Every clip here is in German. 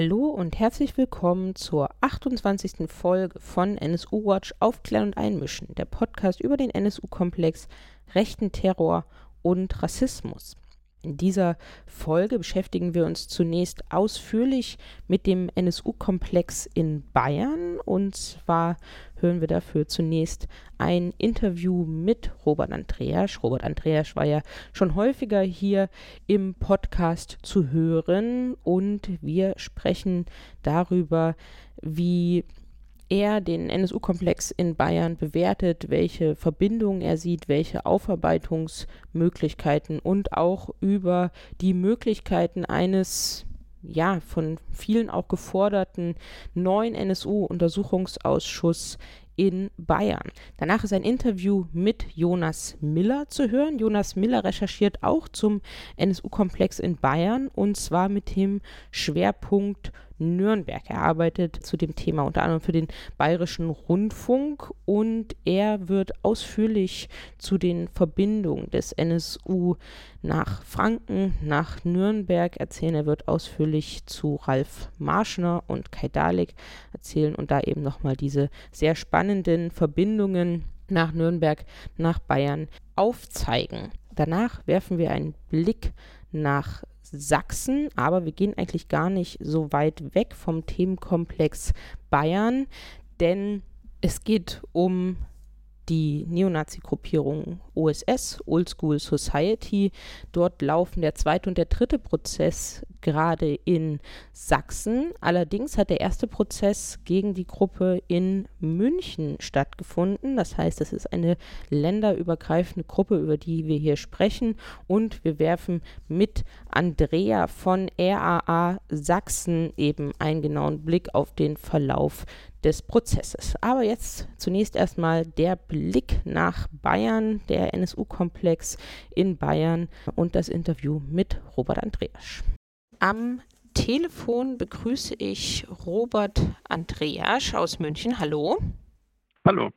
Hallo und herzlich willkommen zur 28. Folge von NSU Watch Aufklären und Einmischen, der Podcast über den NSU-Komplex, rechten Terror und Rassismus. In dieser Folge beschäftigen wir uns zunächst ausführlich mit dem NSU-Komplex in Bayern. Und zwar hören wir dafür zunächst ein Interview mit Robert Andreasch. Robert Andreasch war ja schon häufiger hier im Podcast zu hören und wir sprechen darüber, wie er den NSU-Komplex in Bayern bewertet, welche Verbindungen er sieht, welche Aufarbeitungsmöglichkeiten und auch über die Möglichkeiten eines ja, von vielen auch geforderten neuen NSU-Untersuchungsausschuss in Bayern. Danach ist ein Interview mit Jonas Miller zu hören. Jonas Miller recherchiert auch zum NSU-Komplex in Bayern und zwar mit dem Schwerpunkt Nürnberg. Er arbeitet zu dem Thema unter anderem für den Bayerischen Rundfunk und er wird ausführlich zu den Verbindungen des NSU nach Franken, nach Nürnberg erzählen. Er wird ausführlich zu Ralf Marschner und Kai Dalek erzählen und da eben nochmal diese sehr spannenden Verbindungen nach Nürnberg, nach Bayern aufzeigen. Danach werfen wir einen Blick nach Sachsen, aber wir gehen eigentlich gar nicht so weit weg vom Themenkomplex Bayern, denn es geht um die Neonazi-Gruppierung OSS, Old School Society. Dort laufen der zweite und der dritte Prozess gerade in Sachsen. Allerdings hat der erste Prozess gegen die Gruppe in München stattgefunden. Das heißt, es ist eine länderübergreifende Gruppe, über die wir hier sprechen. Und wir werfen mit Andrea von RAA Sachsen eben einen genauen Blick auf den Verlauf des Prozesses. Aber jetzt zunächst erstmal der Blick nach Bayern, der NSU-Komplex in Bayern und das Interview mit Robert Andreasch. Am Telefon begrüße ich Robert Andreasch aus München. Hallo. Hallo.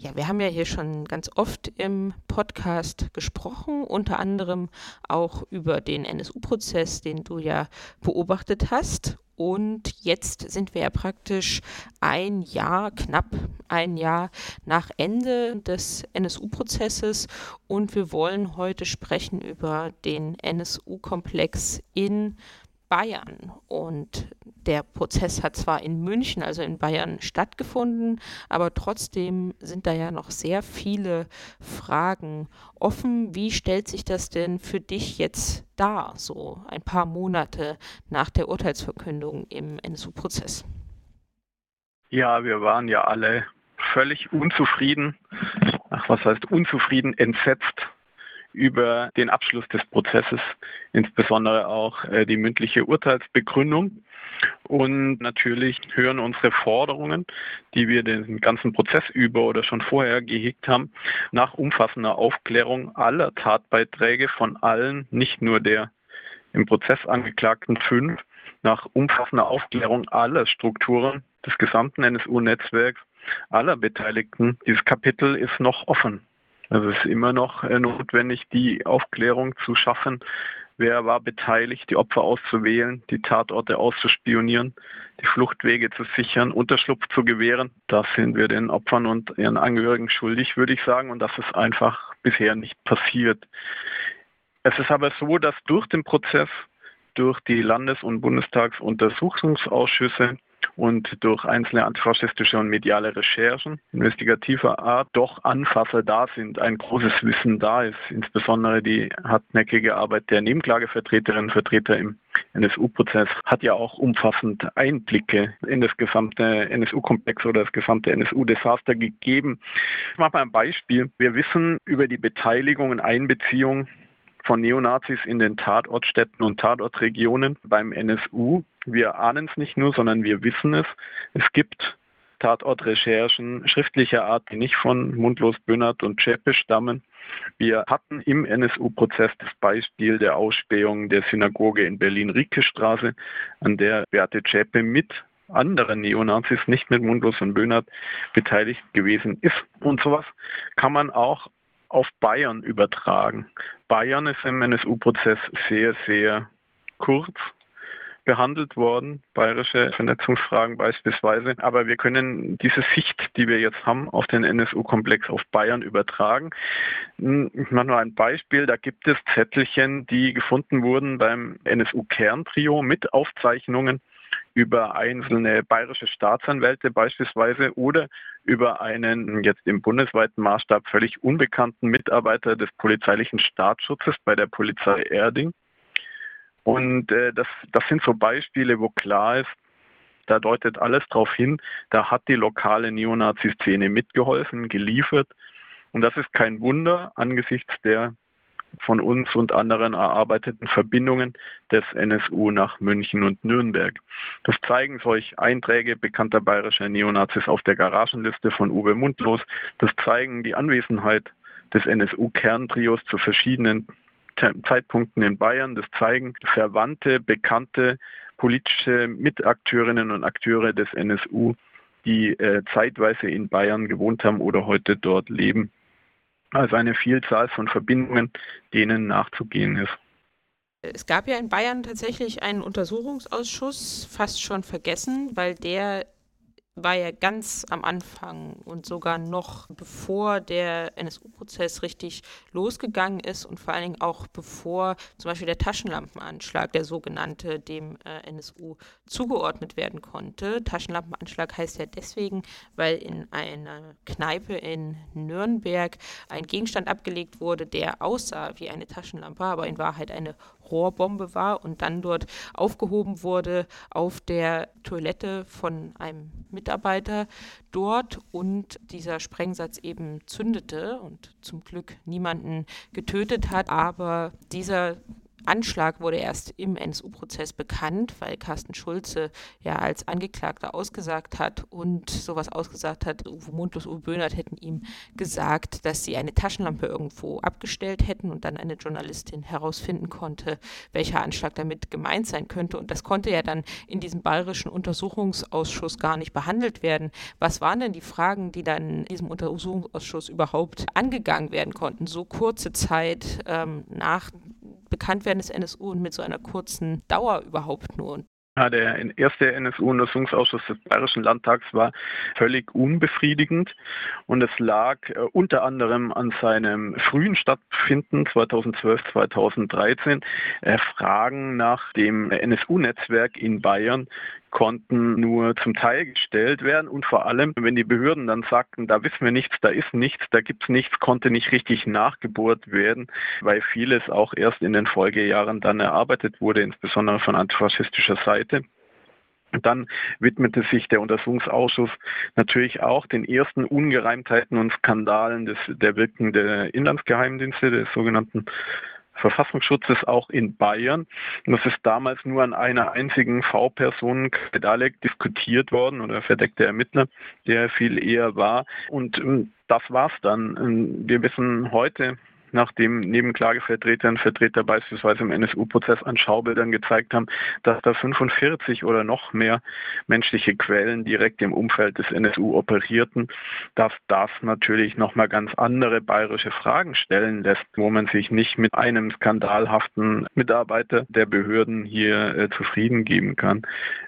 Ja, wir haben ja hier schon ganz oft im Podcast gesprochen, unter anderem auch über den NSU-Prozess, den du ja beobachtet hast. Und jetzt sind wir ja praktisch ein Jahr, knapp ein Jahr nach Ende des NSU-Prozesses und wir wollen heute sprechen über den NSU-Komplex in Bayern. Und der Prozess hat zwar in München, also in Bayern, stattgefunden, aber trotzdem sind da ja noch sehr viele Fragen offen. Wie stellt sich das denn für dich jetzt dar, so ein paar Monate nach der Urteilsverkündung im NSU-Prozess? Ja, wir waren ja alle völlig unzufrieden. Ach, was heißt unzufrieden? Entsetzt über den Abschluss des Prozesses, insbesondere auch äh, die mündliche Urteilsbegründung. Und natürlich hören unsere Forderungen, die wir den ganzen Prozess über oder schon vorher gehegt haben, nach umfassender Aufklärung aller Tatbeiträge von allen, nicht nur der im Prozess angeklagten fünf, nach umfassender Aufklärung aller Strukturen des gesamten NSU-Netzwerks, aller Beteiligten. Dieses Kapitel ist noch offen. Also es ist immer noch äh, notwendig, die Aufklärung zu schaffen, wer war beteiligt, die Opfer auszuwählen, die Tatorte auszuspionieren, die Fluchtwege zu sichern, Unterschlupf zu gewähren. Das sind wir den Opfern und ihren Angehörigen schuldig, würde ich sagen, und das ist einfach bisher nicht passiert. Es ist aber so, dass durch den Prozess, durch die Landes- und Bundestagsuntersuchungsausschüsse und durch einzelne antifaschistische und mediale Recherchen investigativer Art doch Anfasser da sind, ein großes Wissen da ist, insbesondere die hartnäckige Arbeit der Nebenklagevertreterinnen und Vertreter im NSU-Prozess hat ja auch umfassend Einblicke in das gesamte NSU-Komplex oder das gesamte NSU-Desaster gegeben. Ich mache mal ein Beispiel. Wir wissen über die Beteiligung und Einbeziehung von Neonazis in den Tatortstädten und Tatortregionen beim NSU. Wir ahnen es nicht nur, sondern wir wissen es. Es gibt Tatortrecherchen schriftlicher Art, die nicht von Mundlos, Böhnert und Zschäpe stammen. Wir hatten im NSU-Prozess das Beispiel der Ausspähung der Synagoge in Berlin-Rieke-Straße, an der Beate Zschäpe mit anderen Neonazis, nicht mit Mundlos und Böhnert, beteiligt gewesen ist. Und sowas kann man auch auf Bayern übertragen. Bayern ist im NSU-Prozess sehr, sehr kurz behandelt worden, bayerische Vernetzungsfragen beispielsweise. Aber wir können diese Sicht, die wir jetzt haben, auf den NSU-Komplex auf Bayern übertragen. Hm, ich mache nur ein Beispiel. Da gibt es Zettelchen, die gefunden wurden beim NSU-Kerntrio mit Aufzeichnungen über einzelne bayerische Staatsanwälte beispielsweise oder über einen jetzt im bundesweiten Maßstab völlig unbekannten Mitarbeiter des polizeilichen Staatsschutzes bei der Polizei Erding. Und äh, das, das sind so Beispiele, wo klar ist, da deutet alles darauf hin, da hat die lokale Neonazi-Szene mitgeholfen, geliefert. Und das ist kein Wunder angesichts der von uns und anderen erarbeiteten Verbindungen des NSU nach München und Nürnberg. Das zeigen solch Einträge bekannter bayerischer Neonazis auf der Garagenliste von Uwe Mundlos. Das zeigen die Anwesenheit des NSU-Kerntrios zu verschiedenen Zeitpunkten in Bayern. Das zeigen verwandte, bekannte politische Mitakteurinnen und Akteure des NSU, die äh, zeitweise in Bayern gewohnt haben oder heute dort leben. Also eine Vielzahl von Verbindungen, denen nachzugehen ist. Es gab ja in Bayern tatsächlich einen Untersuchungsausschuss, fast schon vergessen, weil der war ja ganz am Anfang und sogar noch bevor der NSU-Prozess richtig losgegangen ist und vor allen Dingen auch bevor zum Beispiel der Taschenlampenanschlag, der sogenannte, dem äh, NSU zugeordnet werden konnte. Taschenlampenanschlag heißt ja deswegen, weil in einer Kneipe in Nürnberg ein Gegenstand abgelegt wurde, der aussah wie eine Taschenlampe, aber in Wahrheit eine Rohrbombe war und dann dort aufgehoben wurde auf der Toilette von einem Mitarbeiter dort und dieser Sprengsatz eben zündete und zum Glück niemanden getötet hat. Aber dieser Anschlag wurde erst im NSU-Prozess bekannt, weil Carsten Schulze ja als Angeklagter ausgesagt hat und sowas ausgesagt hat. Uwe Mundlos, Uwe Böhnert hätten ihm gesagt, dass sie eine Taschenlampe irgendwo abgestellt hätten und dann eine Journalistin herausfinden konnte, welcher Anschlag damit gemeint sein könnte. Und das konnte ja dann in diesem bayerischen Untersuchungsausschuss gar nicht behandelt werden. Was waren denn die Fragen, die dann in diesem Untersuchungsausschuss überhaupt angegangen werden konnten? So kurze Zeit ähm, nach Bekanntwerden des NSU und mit so einer kurzen Dauer überhaupt nur. Ja, der erste NSU-Untersuchungsausschuss des Bayerischen Landtags war völlig unbefriedigend und es lag äh, unter anderem an seinem frühen Stattfinden 2012, 2013 äh, Fragen nach dem NSU-Netzwerk in Bayern konnten nur zum Teil gestellt werden und vor allem, wenn die Behörden dann sagten, da wissen wir nichts, da ist nichts, da gibt es nichts, konnte nicht richtig nachgebohrt werden, weil vieles auch erst in den Folgejahren dann erarbeitet wurde, insbesondere von antifaschistischer Seite. Dann widmete sich der Untersuchungsausschuss natürlich auch den ersten Ungereimtheiten und Skandalen des, der Wirken der Inlandsgeheimdienste, des sogenannten Verfassungsschutzes auch in Bayern. Und das ist damals nur an einer einzigen V-Person Dalek diskutiert worden oder verdeckte Ermittler, der viel eher war. Und ähm, das war's dann. Ähm, wir wissen heute, nachdem neben Klagevertretern Vertreter beispielsweise im NSU-Prozess an Schaubildern gezeigt haben, dass da 45 oder noch mehr menschliche Quellen direkt im Umfeld des NSU operierten, dass das natürlich nochmal ganz andere bayerische Fragen stellen lässt, wo man sich nicht mit einem skandalhaften Mitarbeiter der Behörden hier äh, zufrieden geben kann.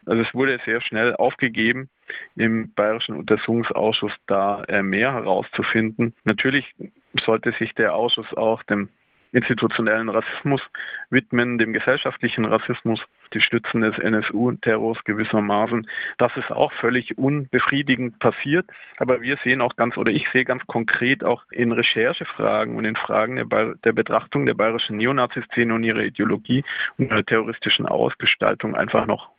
Also es wurde sehr schnell aufgegeben im Bayerischen Untersuchungsausschuss da äh, mehr herauszufinden. Natürlich sollte sich der Ausschuss auch dem institutionellen Rassismus widmen, dem gesellschaftlichen Rassismus, die Stützen des NSU-Terrors gewissermaßen. Das ist auch völlig unbefriedigend passiert. Aber wir sehen auch ganz, oder ich sehe ganz konkret auch in Recherchefragen und in Fragen der, der Betrachtung der bayerischen Neonazi-Szene und ihrer Ideologie und ihrer terroristischen Ausgestaltung einfach noch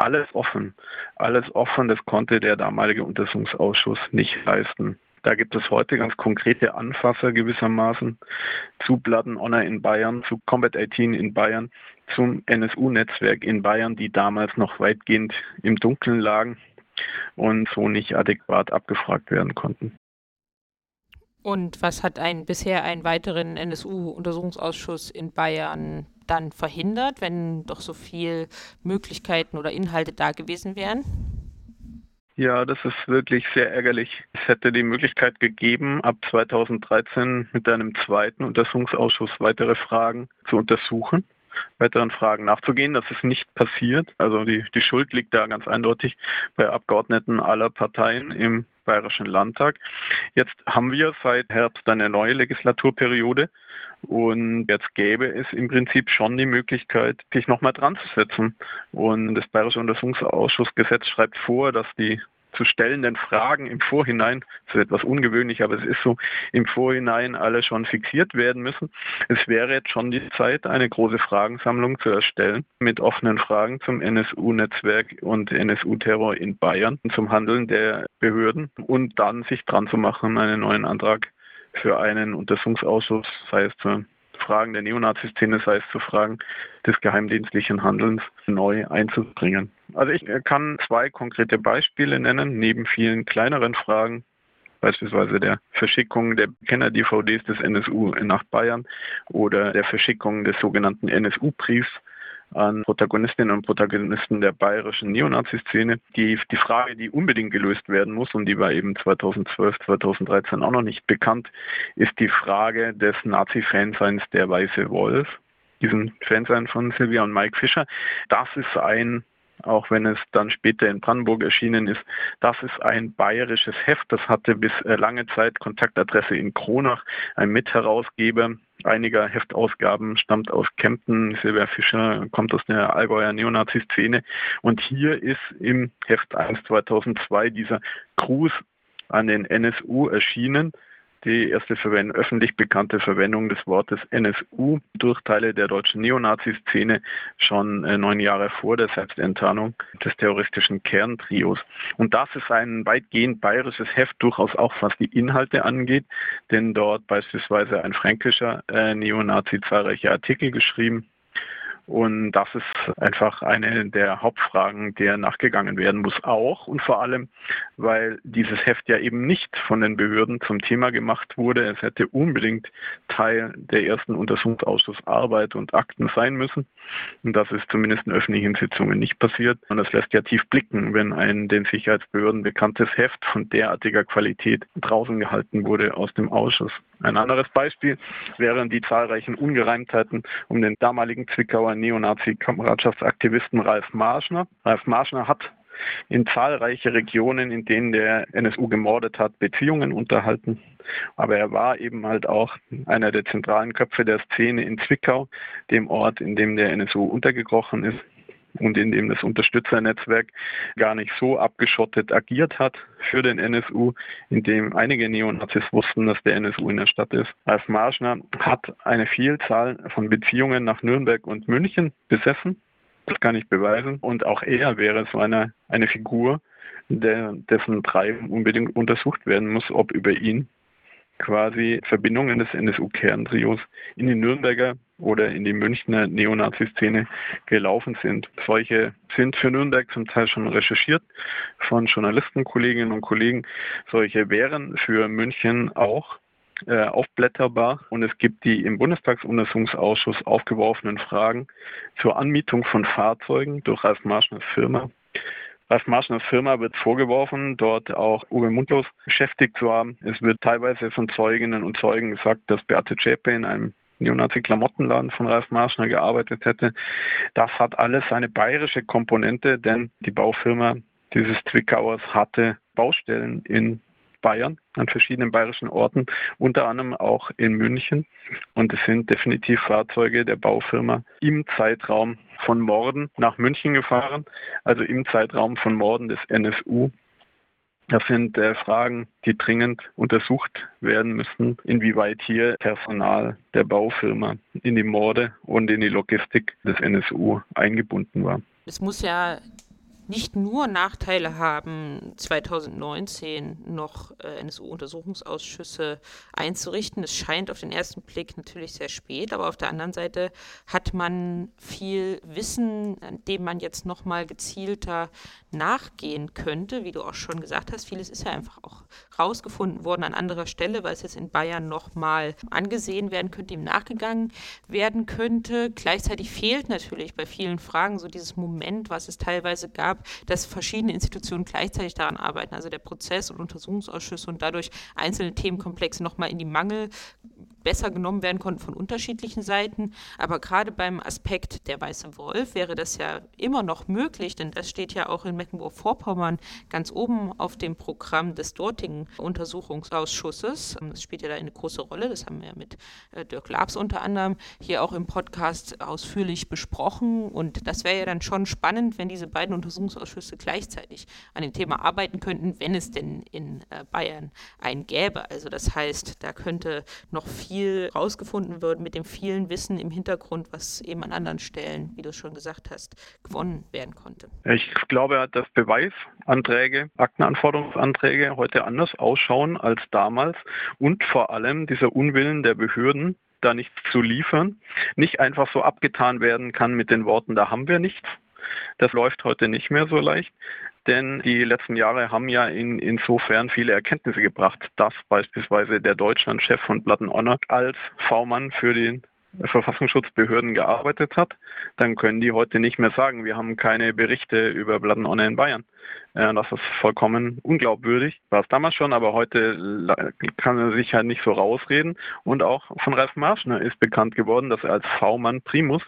alles offen. Alles offen, das konnte der damalige Untersuchungsausschuss nicht leisten. Da gibt es heute ganz konkrete Anfasser gewissermaßen zu Blood Honor in Bayern, zu Combat 18 in Bayern, zum NSU-Netzwerk in Bayern, die damals noch weitgehend im Dunkeln lagen und so nicht adäquat abgefragt werden konnten. Und was hat ein, bisher einen weiteren NSU-Untersuchungsausschuss in Bayern dann verhindert, wenn doch so viele Möglichkeiten oder Inhalte da gewesen wären? Ja, das ist wirklich sehr ärgerlich. Es hätte die Möglichkeit gegeben, ab 2013 mit einem zweiten Untersuchungsausschuss weitere Fragen zu untersuchen. weiteren Fragen nachzugehen. Das ist nicht passiert. Also die, die Schuld liegt da ganz eindeutig bei Abgeordneten aller Parteien im Bayerischen Landtag. Jetzt haben wir seit Herbst eine neue Legislaturperiode und jetzt gäbe es im Prinzip schon die Möglichkeit, sich nochmal dran zu setzen. Und das Bayerische Untersuchungsausschussgesetz schreibt vor, dass die zu stellenden Fragen im Vorhinein, das ist etwas ungewöhnlich, aber es ist so, im Vorhinein alle schon fixiert werden müssen. Es wäre jetzt schon die Zeit, eine große Fragensammlung zu erstellen mit offenen Fragen zum NSU-Netzwerk und NSU-Terror in Bayern, zum Handeln der Behörden und dann sich dran zu machen, einen neuen Antrag für einen Untersuchungsausschuss, sei es zur Fragen der Neonazi-Szene, sei es zu Fragen des geheimdienstlichen Handelns, neu einzubringen. Also ich kann zwei konkrete Beispiele nennen, neben vielen kleineren Fragen, beispielsweise der Verschickung der Kenner-DVDs des NSU nach Bayern oder der Verschickung des sogenannten NSU-Briefs an Protagonistinnen und Protagonisten der bayerischen Neonazi-Szene. Die, die Frage, die unbedingt gelöst werden muss und die war eben 2012, 2013 auch noch nicht bekannt, ist die Frage des Nazi-Fanseins der Weiße Wolf. Diesen Fansein von Silvia und Mike Fischer. Das ist ein auch wenn es dann später in Brandenburg erschienen ist. Das ist ein bayerisches Heft, das hatte bis äh, lange Zeit Kontaktadresse in Kronach. Ein Mitherausgeber einiger Heftausgaben stammt aus Kempten. Silvia Fischer kommt aus der Allgäuer Neonazi-Szene. Und hier ist im Heft 1 2002 dieser Gruß an den NSU erschienen die erste Verwendung, öffentlich bekannte Verwendung des Wortes NSU durch Teile der deutschen Neonazi-Szene schon äh, neun Jahre vor der Selbstenttarnung des terroristischen Kerntrios. Und das ist ein weitgehend bayerisches Heft, durchaus auch was die Inhalte angeht, denn dort beispielsweise ein fränkischer äh, Neonazi zahlreiche Artikel geschrieben und das ist einfach eine der Hauptfragen, der nachgegangen werden muss, auch und vor allem, weil dieses Heft ja eben nicht von den Behörden zum Thema gemacht wurde. Es hätte unbedingt Teil der ersten Untersuchungsausschussarbeit und Akten sein müssen. Und das ist zumindest in öffentlichen Sitzungen nicht passiert. Und das lässt ja tief blicken, wenn ein den Sicherheitsbehörden bekanntes Heft von derartiger Qualität draußen gehalten wurde aus dem Ausschuss. Ein anderes Beispiel wären die zahlreichen Ungereimtheiten um den damaligen Zwickauer Neonazi-Kameradschaftsaktivisten Ralf Marschner. Ralf Marschner hat in zahlreiche Regionen, in denen der NSU gemordet hat, Beziehungen unterhalten. Aber er war eben halt auch einer der zentralen Köpfe der Szene in Zwickau, dem Ort, in dem der NSU untergekrochen ist und in dem das Unterstützernetzwerk gar nicht so abgeschottet agiert hat für den NSU, in dem einige Neonazis wussten, dass der NSU in der Stadt ist. Ralf Marschner hat eine Vielzahl von Beziehungen nach Nürnberg und München besessen. Das kann ich beweisen. Und auch er wäre so eine, eine Figur, der, dessen Treiben unbedingt untersucht werden muss, ob über ihn quasi Verbindungen des NSU-Kerntrios in die Nürnberger oder in die Münchner Neonazi-Szene gelaufen sind. Solche sind für Nürnberg zum Teil schon recherchiert von Journalisten, Kolleginnen und Kollegen. Solche wären für München auch äh, aufblätterbar und es gibt die im Bundestagsuntersuchungsausschuss aufgeworfenen Fragen zur Anmietung von Fahrzeugen durch Ralf Marschners Firma Ralf Marschners Firma wird vorgeworfen, dort auch Uwe Mundlos beschäftigt zu haben. Es wird teilweise von Zeuginnen und Zeugen gesagt, dass Beate Zschäpe in einem Neonazi-Klamottenladen von Ralf Marschner gearbeitet hätte. Das hat alles eine bayerische Komponente, denn die Baufirma dieses Zwickauers hatte Baustellen in Bayern, an verschiedenen bayerischen Orten, unter anderem auch in München. Und es sind definitiv Fahrzeuge der Baufirma im Zeitraum von Morden nach München gefahren, also im Zeitraum von Morden des NSU. Das sind äh, Fragen, die dringend untersucht werden müssen, inwieweit hier Personal der Baufirma in die Morde und in die Logistik des NSU eingebunden war. Es muss ja nicht nur Nachteile haben, 2019 noch äh, NSU-Untersuchungsausschüsse einzurichten. Es scheint auf den ersten Blick natürlich sehr spät, aber auf der anderen Seite hat man viel Wissen, dem man jetzt nochmal gezielter nachgehen könnte, wie du auch schon gesagt hast. Vieles ist ja einfach auch rausgefunden worden an anderer Stelle, weil es jetzt in Bayern nochmal angesehen werden könnte, ihm nachgegangen werden könnte. Gleichzeitig fehlt natürlich bei vielen Fragen so dieses Moment, was es teilweise gab, dass verschiedene Institutionen gleichzeitig daran arbeiten, also der Prozess- und Untersuchungsausschüsse und dadurch einzelne Themenkomplexe nochmal in die Mangel besser genommen werden konnten von unterschiedlichen Seiten. Aber gerade beim Aspekt der Weiße Wolf wäre das ja immer noch möglich, denn das steht ja auch in Mecklenburg-Vorpommern ganz oben auf dem Programm des dortigen Untersuchungsausschusses. Das spielt ja da eine große Rolle. Das haben wir mit äh, Dirk Labs unter anderem hier auch im Podcast ausführlich besprochen. Und das wäre ja dann schon spannend, wenn diese beiden Untersuchungsausschüsse gleichzeitig an dem Thema arbeiten könnten, wenn es denn in äh, Bayern einen gäbe. Also das heißt, da könnte noch viel rausgefunden werden mit dem vielen Wissen im Hintergrund, was eben an anderen Stellen, wie du es schon gesagt hast, gewonnen werden konnte. Ich glaube, dass Beweisanträge, Aktenanforderungsanträge heute anders ausschauen als damals und vor allem dieser Unwillen der Behörden, da nichts zu liefern, nicht einfach so abgetan werden kann mit den Worten, da haben wir nichts. Das läuft heute nicht mehr so leicht, denn die letzten Jahre haben ja in, insofern viele Erkenntnisse gebracht, dass beispielsweise der Deutschlandchef von Platten Honor als V-Mann für den Verfassungsschutzbehörden gearbeitet hat, dann können die heute nicht mehr sagen, wir haben keine Berichte über Blatten Honor in Bayern. Das ist vollkommen unglaubwürdig. War es damals schon, aber heute kann er sich halt nicht so rausreden. Und auch von Ralf Marschner ist bekannt geworden, dass er als V-Mann Primus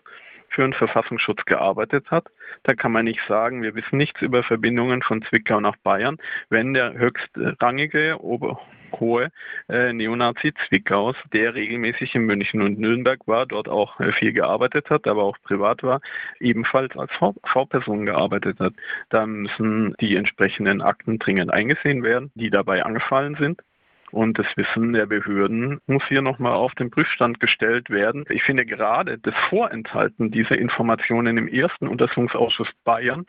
für den Verfassungsschutz gearbeitet hat. Da kann man nicht sagen, wir wissen nichts über Verbindungen von Zwickau nach Bayern, wenn der höchstrangige Ober hohe äh, Neonazi Zwickaus, der regelmäßig in München und Nürnberg war, dort auch äh, viel gearbeitet hat, aber auch privat war, ebenfalls als V-Person gearbeitet hat. Da müssen die entsprechenden Akten dringend eingesehen werden, die dabei angefallen sind. Und das Wissen der Behörden muss hier nochmal auf den Prüfstand gestellt werden. Ich finde gerade das Vorenthalten dieser Informationen im ersten Untersuchungsausschuss Bayern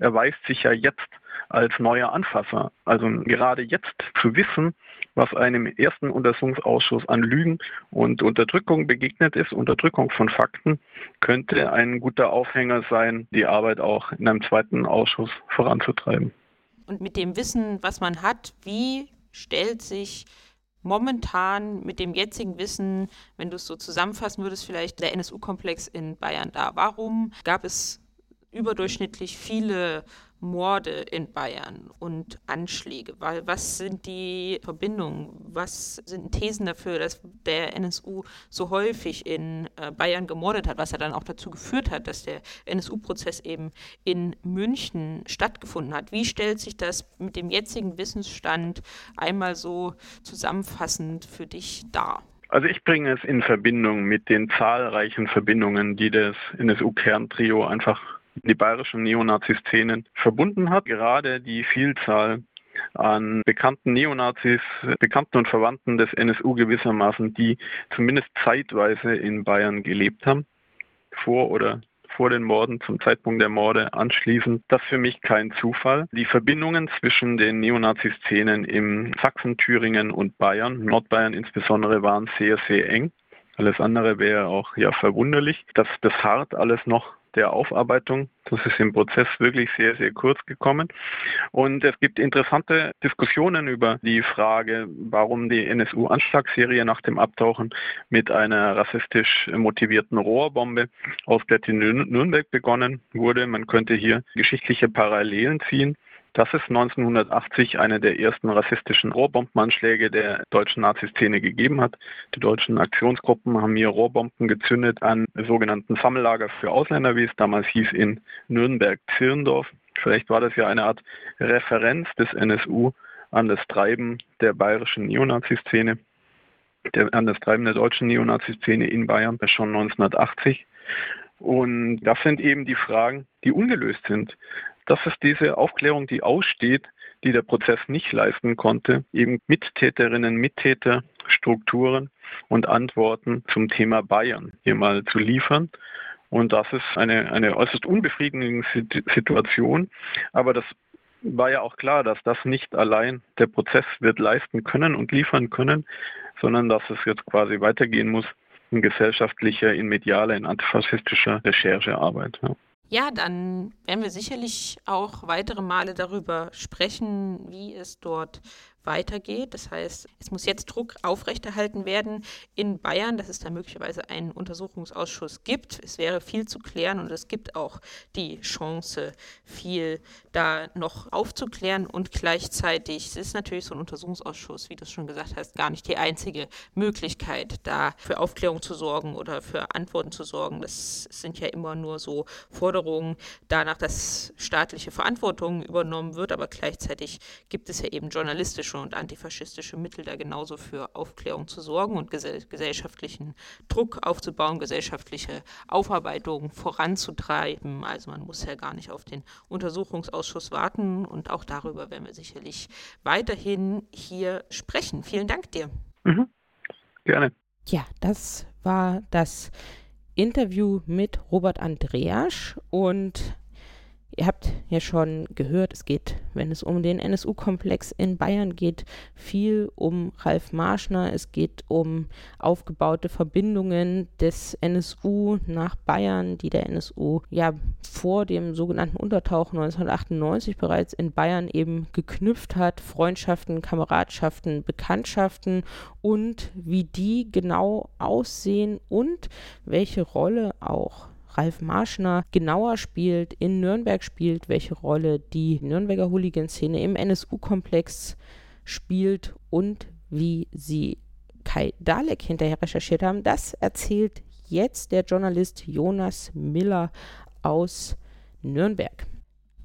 erweist sich ja jetzt als neuer Anfasser. Also gerade jetzt zu wissen, was einem ersten Untersuchungsausschuss an Lügen und Unterdrückung begegnet ist, Unterdrückung von Fakten, könnte ein guter Aufhänger sein, die Arbeit auch in einem zweiten Ausschuss voranzutreiben. Und mit dem Wissen, was man hat, wie stellt sich momentan mit dem jetzigen Wissen, wenn du es so zusammenfassen würdest, vielleicht der NSU-Komplex in Bayern dar? Warum gab es überdurchschnittlich viele Morde in Bayern und Anschläge? Was sind die Verbindungen? Was sind Thesen dafür, dass der NSU so häufig in äh, Bayern gemordet hat, was ja dann auch dazu geführt hat, dass der NSU-Prozess eben in München stattgefunden hat? Wie stellt sich das mit dem jetzigen Wissensstand einmal so zusammenfassend für dich dar? Also ich bringe es in Verbindung mit den zahlreichen Verbindungen, die das NSU-Kerntrio einfach die bayerischen Neonazi-Szenen verbunden hat. Gerade die Vielzahl an bekannten Neonazis, Bekannten und Verwandten des NSU gewissermaßen, die zumindest zeitweise in Bayern gelebt haben, vor oder vor den Morden, zum Zeitpunkt der Morde anschließend. Das ist für mich kein Zufall. Die Verbindungen zwischen den Neonazi-Szenen im Sachsen, Thüringen und Bayern, Nordbayern insbesondere, waren sehr, sehr eng. Alles andere wäre auch ja verwunderlich. Das, das hart alles noch der Aufarbeitung. Das ist im Prozess wirklich sehr, sehr kurz gekommen. Und es gibt interessante Diskussionen über die Frage, warum die NSU-Anschlagsserie nach dem Abtauchen mit einer rassistisch motivierten Rohrbombe aus Berlin-Nürnberg begonnen wurde. Man könnte hier geschichtliche Parallelen ziehen dass es 1980 eine der ersten rassistischen Rohrbombenanschläge der deutschen Naziszene gegeben hat. Die deutschen Aktionsgruppen haben hier Rohrbomben gezündet an sogenannten Sammellager für Ausländer, wie es damals hieß, in Nürnberg-Zirndorf. Vielleicht war das ja eine Art Referenz des NSU an das Treiben der bayerischen Neonazi-Szene, an das Treiben der deutschen Neonazi-Szene in Bayern schon 1980. Und das sind eben die Fragen, die ungelöst sind das ist diese Aufklärung, die aussteht, die der Prozess nicht leisten konnte, eben Mittäterinnen, Mittäter, Strukturen und Antworten zum Thema Bayern hier mal zu liefern. Und das ist eine, eine äußerst unbefriedigende Situation. Aber das war ja auch klar, dass das nicht allein der Prozess wird leisten können und liefern können, sondern dass es jetzt quasi weitergehen muss in gesellschaftlicher, in medialer, in antifaschistischer Recherchearbeit. Ja. Ja, dann werden wir sicherlich auch weitere Male darüber sprechen, wie es dort weitergeht. Das heißt, es muss jetzt Druck aufrechterhalten werden in Bayern, dass es da möglicherweise einen Untersuchungsausschuss gibt. Es wäre viel zu klären und es gibt auch die Chance, viel da noch aufzuklären und gleichzeitig ist natürlich so ein Untersuchungsausschuss, wie du es schon gesagt hast, gar nicht die einzige Möglichkeit, da für Aufklärung zu sorgen oder für Antworten zu sorgen. Das sind ja immer nur so Forderungen danach, dass staatliche Verantwortung übernommen wird, aber gleichzeitig gibt es ja eben journalistische und antifaschistische Mittel, da genauso für Aufklärung zu sorgen und gesell gesellschaftlichen Druck aufzubauen, gesellschaftliche Aufarbeitung voranzutreiben. Also man muss ja gar nicht auf den Untersuchungsausschuss warten und auch darüber werden wir sicherlich weiterhin hier sprechen. Vielen Dank dir. Mhm. Gerne. Ja, das war das Interview mit Robert Andreasch und Ihr habt ja schon gehört, es geht, wenn es um den NSU-Komplex in Bayern geht, viel um Ralf Marschner. Es geht um aufgebaute Verbindungen des NSU nach Bayern, die der NSU ja vor dem sogenannten Untertauchen 1998 bereits in Bayern eben geknüpft hat. Freundschaften, Kameradschaften, Bekanntschaften und wie die genau aussehen und welche Rolle auch Ralf Marschner genauer spielt, in Nürnberg spielt, welche Rolle die Nürnberger Hooligan-Szene im NSU-Komplex spielt und wie sie Kai Dalek hinterher recherchiert haben, das erzählt jetzt der Journalist Jonas Miller aus Nürnberg.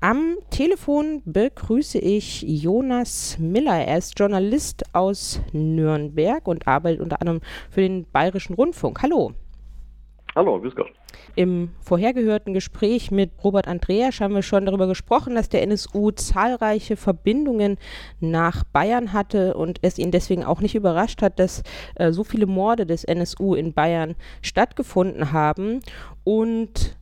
Am Telefon begrüße ich Jonas Miller. Er ist Journalist aus Nürnberg und arbeitet unter anderem für den Bayerischen Rundfunk. Hallo. Hallo, grüß Gott. Im vorhergehörten Gespräch mit Robert Andreasch haben wir schon darüber gesprochen, dass der NSU zahlreiche Verbindungen nach Bayern hatte und es ihn deswegen auch nicht überrascht hat, dass äh, so viele Morde des NSU in Bayern stattgefunden haben. Und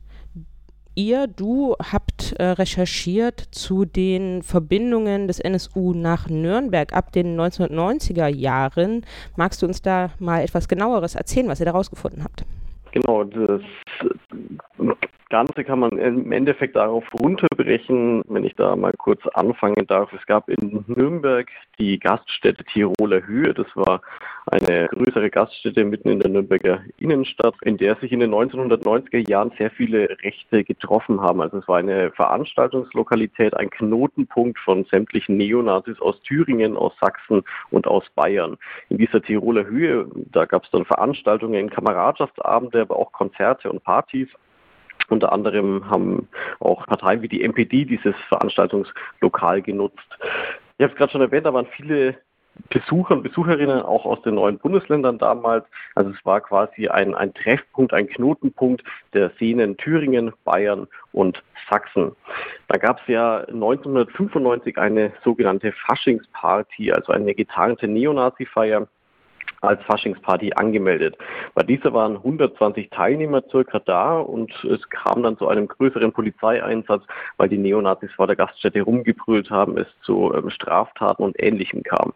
ihr, du habt äh, recherchiert zu den Verbindungen des NSU nach Nürnberg ab den 1990er Jahren. Magst du uns da mal etwas genaueres erzählen, was ihr da rausgefunden habt? Genau, das Ganze kann man im Endeffekt darauf runterbrechen, wenn ich da mal kurz anfangen darf. Es gab in Nürnberg die Gaststätte Tiroler Höhe. Das war eine größere Gaststätte mitten in der Nürnberger Innenstadt, in der sich in den 1990er Jahren sehr viele Rechte getroffen haben. Also es war eine Veranstaltungslokalität, ein Knotenpunkt von sämtlichen Neonazis aus Thüringen, aus Sachsen und aus Bayern. In dieser Tiroler Höhe, da gab es dann Veranstaltungen, Kameradschaftsabende, aber auch Konzerte und Partys. Unter anderem haben auch Parteien wie die NPD dieses Veranstaltungslokal genutzt. Ich habe es gerade schon erwähnt, da waren viele Besucher und Besucherinnen auch aus den neuen Bundesländern damals. Also es war quasi ein, ein Treffpunkt, ein Knotenpunkt der Szenen Thüringen, Bayern und Sachsen. Da gab es ja 1995 eine sogenannte Faschingsparty, also eine getarnte Neonazi-Feier als Faschingsparty angemeldet. Bei dieser waren 120 Teilnehmer circa da und es kam dann zu einem größeren Polizeieinsatz, weil die Neonazis vor der Gaststätte rumgebrüllt haben, es zu ähm, Straftaten und Ähnlichem kam.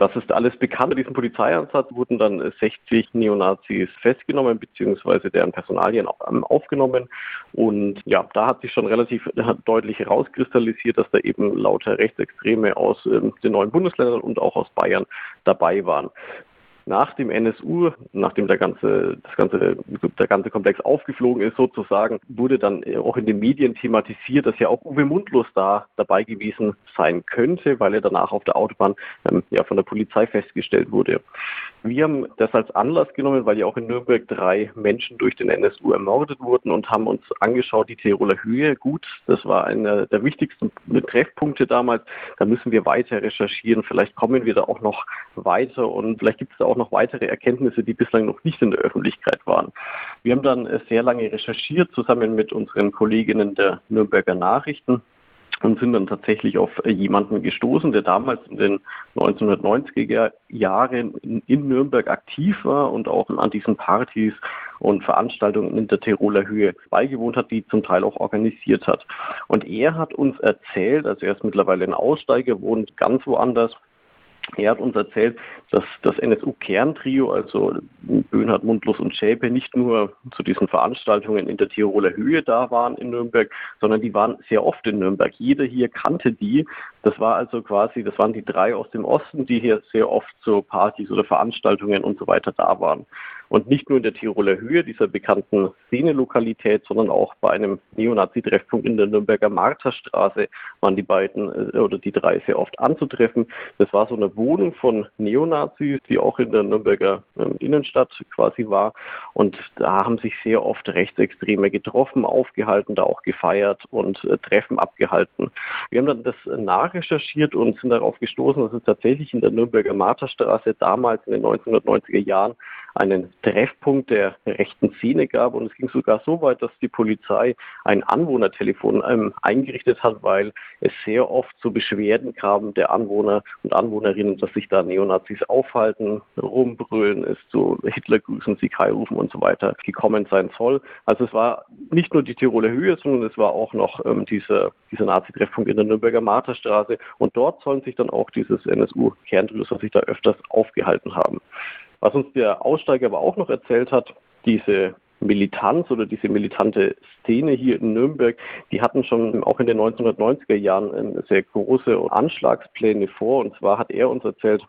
Das ist alles bekannt. Bei diesem Polizeieinsatz wurden dann 60 Neonazis festgenommen bzw. deren Personalien ähm, aufgenommen. Und ja, da hat sich schon relativ deutlich herauskristallisiert, dass da eben lauter Rechtsextreme aus ähm, den neuen Bundesländern und auch aus Bayern dabei waren nach dem NSU, nachdem der ganze, das ganze, der ganze Komplex aufgeflogen ist sozusagen, wurde dann auch in den Medien thematisiert, dass ja auch Uwe Mundlos da dabei gewesen sein könnte, weil er danach auf der Autobahn ähm, ja von der Polizei festgestellt wurde. Wir haben das als Anlass genommen, weil ja auch in Nürnberg drei Menschen durch den NSU ermordet wurden und haben uns angeschaut, die Tiroler Höhe. Gut, das war einer der wichtigsten Treffpunkte damals. Da müssen wir weiter recherchieren. Vielleicht kommen wir da auch noch weiter und vielleicht gibt es da auch noch weitere Erkenntnisse, die bislang noch nicht in der Öffentlichkeit waren. Wir haben dann sehr lange recherchiert, zusammen mit unseren Kolleginnen der Nürnberger Nachrichten und sind dann tatsächlich auf jemanden gestoßen, der damals in den 1990er Jahren in, Nürnberg aktiv war und auch an diesen Partys und Veranstaltungen in der Tiroler Höhe beigewohnt hat, die zum Teil auch organisiert hat. Und er hat uns erzählt, also er ist mittlerweile ein Aussteiger, wohnt ganz woanders, Er hat uns erzählt, dass das NSU-Kerntrio, also Böhnhardt, Mundlos und Schäpe, nicht nur zu diesen Veranstaltungen in der Tiroler Höhe da waren in Nürnberg, sondern die waren sehr oft in Nürnberg. Jeder hier kannte die. Das war also quasi, das waren die drei aus dem Osten, die hier sehr oft zu Partys oder Veranstaltungen und so weiter da waren. Und nicht nur in der Tiroler Höhe, dieser bekannten Szenelokalität, sondern auch bei einem Neonazi-Treffpunkt in der Nürnberger Marterstraße waren die beiden äh, oder die drei sehr oft anzutreffen. Das war so eine Wohnung von Neonazis, die auch in der Nürnberger ähm, Innenstadt quasi war. Und da haben sich sehr oft Rechtsextreme getroffen, aufgehalten, da auch gefeiert und äh, Treffen abgehalten. Wir haben dann das nachrecherchiert und sind darauf gestoßen, dass es tatsächlich in der Nürnberger Marterstraße damals in den 1990er Jahren einen Treffpunkt der rechten Szene gab. Und es ging sogar so weit, dass die Polizei ein Anwohnertelefon ähm, eingerichtet hat, weil es sehr oft zu Beschwerden kam der Anwohner und Anwohnerinnen, dass sich da Neonazis aufhalten, rumbrüllen, es zu Hitlergrüßen, Sieg rufen und so weiter gekommen sein soll. Also es war nicht nur die Tiroler Höhe, sondern es war auch noch ähm, dieser, dieser Nazi-Treffpunkt in der Nürnberger Marterstraße. Und dort sollen sich dann auch dieses NSU-Kerntrio, soll sich da öfters aufgehalten haben. Was uns der Aussteiger aber auch noch erzählt hat, diese Militanz oder diese militante Szene hier in Nürnberg, die hatten schon auch in den 1990er Jahren sehr große Anschlagspläne vor. Und zwar hat er uns erzählt,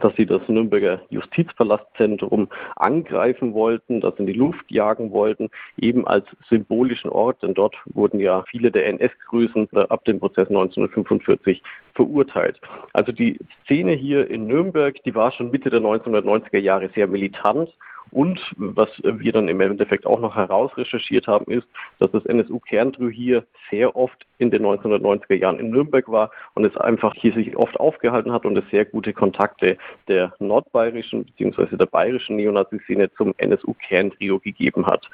dass sie das Nürnberger Justizpalastzentrum angreifen wollten, das in die Luft jagen wollten, eben als symbolischen Ort, denn dort wurden ja viele der NS-Größen ab dem Prozess 1945 verurteilt. Also die Szene hier in Nürnberg, die war schon Mitte der 1990er Jahre sehr militant und was wir dann im Endeffekt auch noch herausrecherchiert haben, ist, dass das NSU-Kerntrio hier sehr oft in den 1990er Jahren in Nürnberg war und es einfach hier sich oft aufgehalten hat und es sehr gute Kontakte der nordbayerischen bzw. der bayerischen Neonazi-Szene zum NSU-Kerntrio gegeben hat.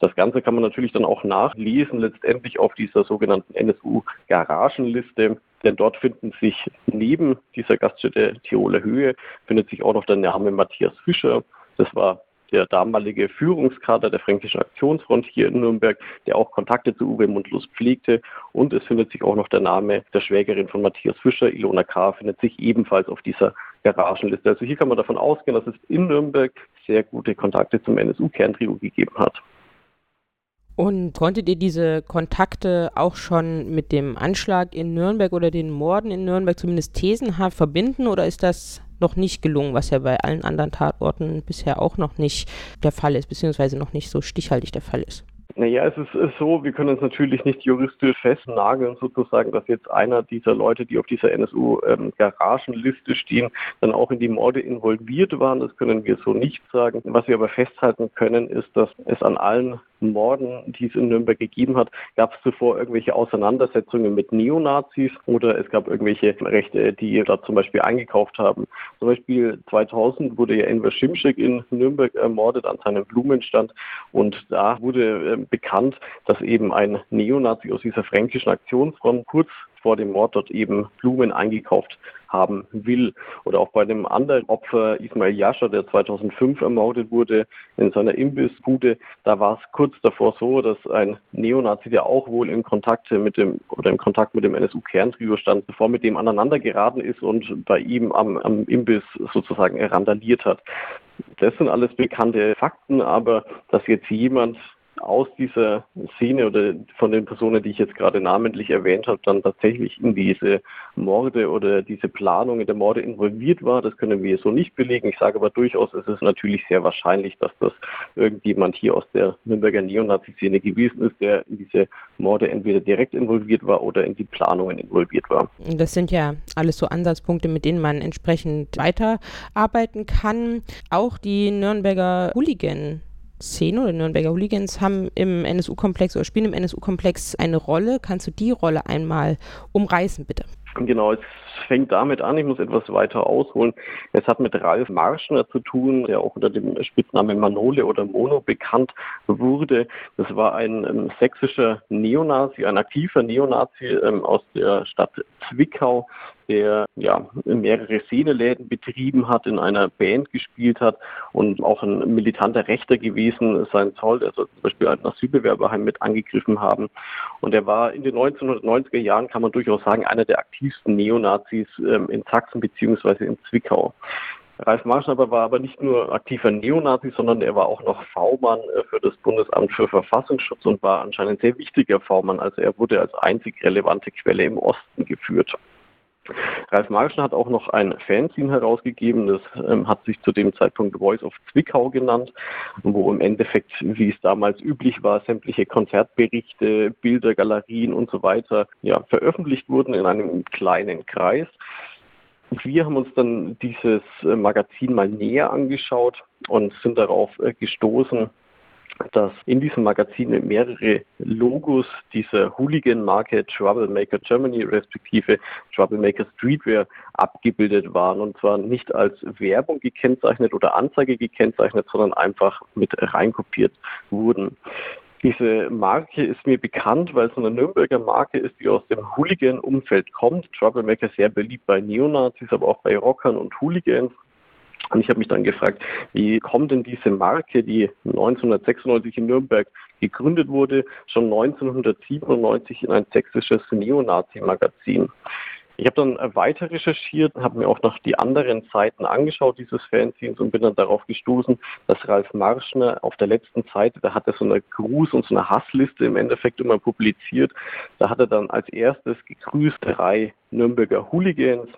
Das Ganze kann man natürlich dann auch nachlesen, letztendlich auf dieser sogenannten NSU-Garagenliste, denn dort finden sich neben dieser Gaststätte Tiroler Höhe, findet sich auch noch der Name Matthias Fischer. Das war der damalige Führungskader der Fränkischen Aktionsfront hier in Nürnberg, der auch Kontakte zu Uwe Mundlos pflegte. Und es findet sich auch noch der Name der Schwägerin von Matthias Fischer, Ilona K., findet sich ebenfalls auf dieser Garagenliste. Also hier kann man davon ausgehen, dass es in Nürnberg sehr gute Kontakte zum NSU-Kerntrio gegeben hat. Und konntet ihr diese Kontakte auch schon mit dem Anschlag in Nürnberg oder den Morden in Nürnberg zumindest thesenhaft verbinden oder ist das noch nicht gelungen, was ja bei allen anderen Tatorten bisher auch noch nicht der Fall ist, beziehungsweise noch nicht so stichhaltig der Fall ist. Naja, es ist so, wir können uns natürlich nicht juristisch festnageln, sozusagen, dass jetzt einer dieser Leute, die auf dieser NSU-Garagenliste ähm, stehen, dann auch in die Morde involviert waren. Das können wir so nicht sagen. Was wir aber festhalten können, ist, dass es an allen Morden, die es in Nürnberg gegeben hat, gab es zuvor irgendwelche Auseinandersetzungen mit Neonazis oder es gab irgendwelche Rechte, die da zum Beispiel eingekauft haben. Zum Beispiel 2000 wurde ja Enver Schimschek in Nürnberg ermordet an seinem Blumenstand und da wurde äh, bekannt, dass eben ein Neonazi aus dieser fränkischen Aktionsfront kurz vor dem Mord dort eben Blumen eingekauft haben will. Oder auch bei dem anderen Opfer, Ismail Yasha, der 2005 ermordet wurde in seiner Imbissbude, da war es kurz davor so, dass ein Neonazi, der auch wohl in Kontakt mit dem oder in Kontakt mit dem NSU-Kerntrio stand, bevor mit dem aneinander geraten ist und bei ihm am, am Imbiss sozusagen randaliert hat. Das sind alles bekannte Fakten, aber dass jetzt jemand aus dieser Szene oder von den Personen, die ich jetzt gerade namentlich erwähnt habe, dann tatsächlich in diese Morde oder diese Planung der Morde involviert war. Das können wir so nicht belegen. Ich sage aber durchaus, es ist natürlich sehr wahrscheinlich, dass das irgendjemand hier aus der Nürnberger Neonazi-Szene gewesen ist, der in diese Morde entweder direkt involviert war oder in die Planungen involviert war. Das sind ja alles so Ansatzpunkte, mit denen man entsprechend weiterarbeiten kann. Auch die Nürnberger Hooligan Szene oder Nürnberger Hooligans haben im NSU-Komplex oder spielen im NSU-Komplex eine Rolle. Kannst du die Rolle einmal umreißen, bitte? Genau, es fängt damit an, ich muss etwas weiter ausholen. Es hat mit Ralf Marschner zu tun, der auch unter dem Spitznamen Manole oder Mono bekannt wurde. Das war ein ähm, sächsischer Neonazi, ein aktiver Neonazi ähm, aus der Stadt Zwickau, der ja mehrere Szeneläden betrieben hat, in einer Band gespielt hat und auch ein militanter Rechter gewesen sein soll, der soll zum Beispiel ein Asylbewerberheim mit angegriffen haben. Und er war in den 1990er Jahren, kann man durchaus sagen, einer der aktivsten Neonazis ähm, in Sachsen bzw. in Zwickau. Ralf Marschnapper war aber nicht nur aktiver Neonazi, sondern er war auch noch V-Mann äh, für das Bundesamt für Verfassungsschutz und war anscheinend sehr wichtiger V-Mann. Also er wurde als einzig relevante Quelle im Osten geführt. Ralf Marschen hat auch noch ein Fanzine herausgegeben, das ähm, hat sich zu dem Zeitpunkt Voice of Zwickau genannt, wo im Endeffekt, wie es damals üblich war, sämtliche Konzertberichte, Bilder, Galerien und so weiter ja, veröffentlicht wurden in einem kleinen Kreis. Wir haben uns dann dieses äh, Magazin mal näher angeschaut und sind darauf äh, gestoßen, dass in diesem Magazin mehrere Logos dieser Hooligan-Marke Troublemaker Germany respektive Troublemaker Streetwear abgebildet waren und zwar nicht als Werbung gekennzeichnet oder Anzeige gekennzeichnet, sondern einfach mit reinkopiert wurden. Diese Marke ist mir bekannt, weil es eine Nürnberger Marke ist, die aus dem Hooligan-Umfeld kommt. Troublemaker sehr beliebt bei Neonazis, aber auch bei Rockern und Hooligans. Und ich habe mich dann gefragt, wie kommt denn diese Marke, die 1996 in Nürnberg gegründet wurde, schon 1997 in ein sächsisches Neonazi-Magazin? Ich habe dann weiter recherchiert, habe mir auch noch die anderen Seiten angeschaut dieses Fanzines und bin dann darauf gestoßen, dass Ralf Marschner auf der letzten Seite, da hat er so eine Gruß- und so eine Hassliste im Endeffekt immer publiziert. Da hat er dann als erstes gegrüßt drei Nürnberger Hooligans,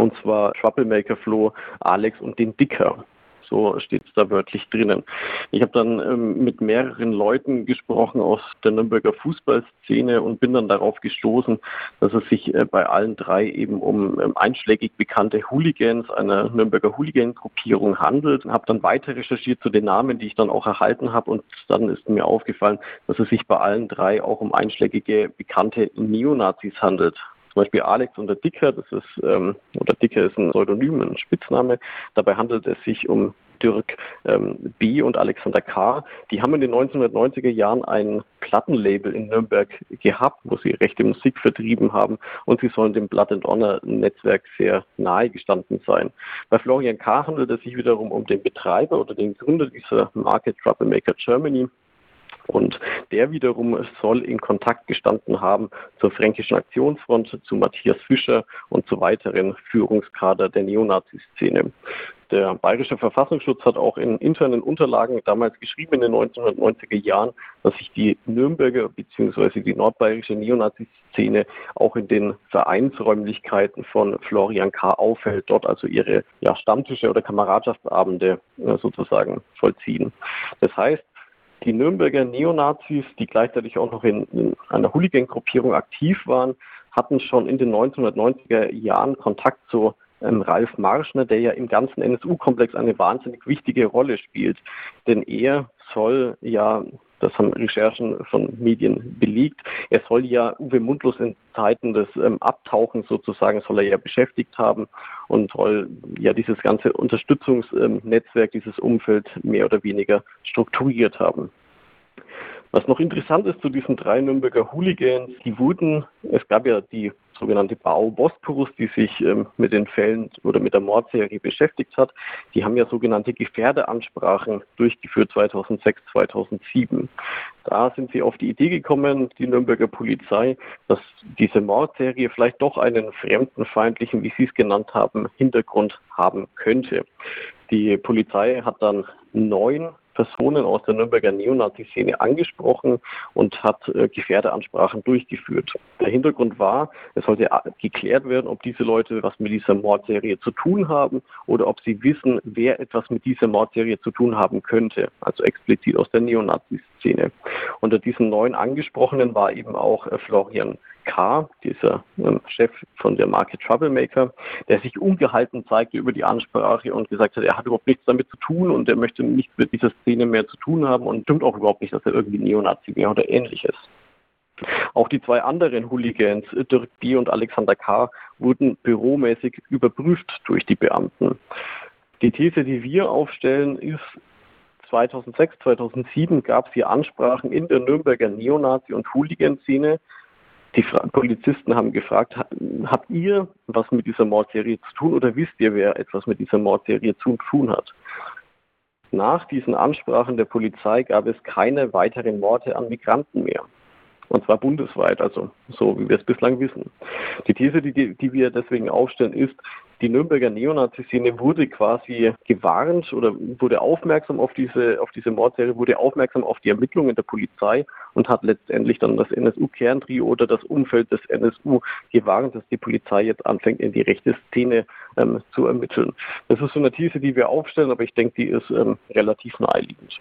und zwar Troublemaker Flo, Alex und den Dicker. So steht es da wörtlich drinnen. Ich habe dann ähm, mit mehreren Leuten gesprochen aus der Nürnberger Fußballszene und bin dann darauf gestoßen, dass es sich äh, bei allen drei eben um ähm, einschlägig bekannte Hooligans einer Nürnberger Hooligan-Gruppierung handelt. Habe dann weiter recherchiert zu den Namen, die ich dann auch erhalten habe und dann ist mir aufgefallen, dass es sich bei allen drei auch um einschlägige bekannte Neonazis handelt. Zum Beispiel Alex und der Dicker, das ist, ähm, oder Dicker ist ein Pseudonym, ein Spitzname. Dabei handelt es sich um Dirk ähm, B. und Alexander K. Die haben in den 1990er Jahren ein Plattenlabel in Nürnberg gehabt, wo sie rechte Musik vertrieben haben und sie sollen dem Blood and Honor Netzwerk sehr nahe gestanden sein. Bei Florian K. handelt es sich wiederum um den Betreiber oder den Gründer dieser Marke Troublemaker Germany. Und der wiederum soll in Kontakt gestanden haben zur Fränkischen Aktionsfront, zu Matthias Fischer und zu weiteren Führungskader der Neonazi-Szene. Der Bayerische Verfassungsschutz hat auch in internen Unterlagen damals geschrieben in den 1990er Jahren, dass sich die Nürnberger bzw. die nordbayerische Neonazi-Szene auch in den Vereinsräumlichkeiten von Florian K. aufhält, dort also ihre ja, Stammtische oder Kameradschaftsabende äh, sozusagen vollziehen. Das heißt, die Nürnberger Neonazis, die gleichzeitig auch noch in, in einer Hooligan-Gruppierung aktiv waren, hatten schon in den 1990er Jahren Kontakt zu ähm, Ralf Marschner, der ja im ganzen NSU-Komplex eine wahnsinnig wichtige Rolle spielt. Denn er soll ja das haben Recherchen von Medien belegt. Er soll ja Uwe Mundlos in Zeiten des ähm, Abtauchens sozusagen, soll er ja beschäftigt haben und soll ja dieses ganze Unterstützungsnetzwerk, dieses Umfeld mehr oder weniger strukturiert haben. Was noch interessant ist zu diesen drei Nürnberger Hooligans, die wurden, es gab ja die sogenannte Bau Bosporus, die sich ähm, mit den Fällen oder mit der Mordserie beschäftigt hat. Die haben ja sogenannte Gefährdeansprachen durchgeführt 2006, 2007. Da sind sie auf die Idee gekommen, die Nürnberger Polizei, dass diese Mordserie vielleicht doch einen fremdenfeindlichen, wie sie es genannt haben, Hintergrund haben könnte. Die Polizei hat dann neun Personen aus der Nürnberger Neonazi-Szene angesprochen und hat äh, Gefährdeansprachen durchgeführt. Der Hintergrund war, es sollte geklärt werden, ob diese Leute was mit dieser Mordserie zu tun haben oder ob sie wissen, wer etwas mit dieser Mordserie zu tun haben könnte, also explizit aus der Neonazi-Szene. Unter diesen neuen Angesprochenen war eben auch äh, Florian K., dieser ähm, Chef von der Marke Troublemaker, der sich ungehalten zeigte über die Ansprache und gesagt hat, er hat überhaupt nichts damit zu tun und er möchte nichts mit dieser Szene mehr zu tun haben und stimmt auch überhaupt nicht, dass er irgendwie Neonazi wäre oder ähnliches. Auch die zwei anderen Hooligans, Dirk B. und Alexander K., wurden büromäßig überprüft durch die Beamten. Die These, die wir aufstellen, ist, 2006, 2007 gab es hier Ansprachen in der Nürnberger Neonazi- und Hooligan-Szene, Die Fra Polizisten haben gefragt, habt ihr was mit dieser Mordserie zu tun oder wisst ihr, wer etwas mit dieser Mordserie zu tun hat? Nach diesen Ansprachen der Polizei gab es keine weiteren Morde an Migranten mehr. Und zwar bundesweit, also so wie wir es bislang wissen. Die These, die, die wir deswegen aufstellen, ist, die Nürnberger Neonazi-Szene wurde quasi gewarnt oder wurde aufmerksam auf diese, auf diese Mordserie, wurde aufmerksam auf die Ermittlungen der Polizei und hat letztendlich dann das NSU-Kerntrio oder das Umfeld des NSU gewarnt, dass die Polizei jetzt anfängt, in die rechte Szene ähm, zu ermitteln. Das ist so eine These, die wir aufstellen, aber ich denke, die ist ähm, relativ naheliegend.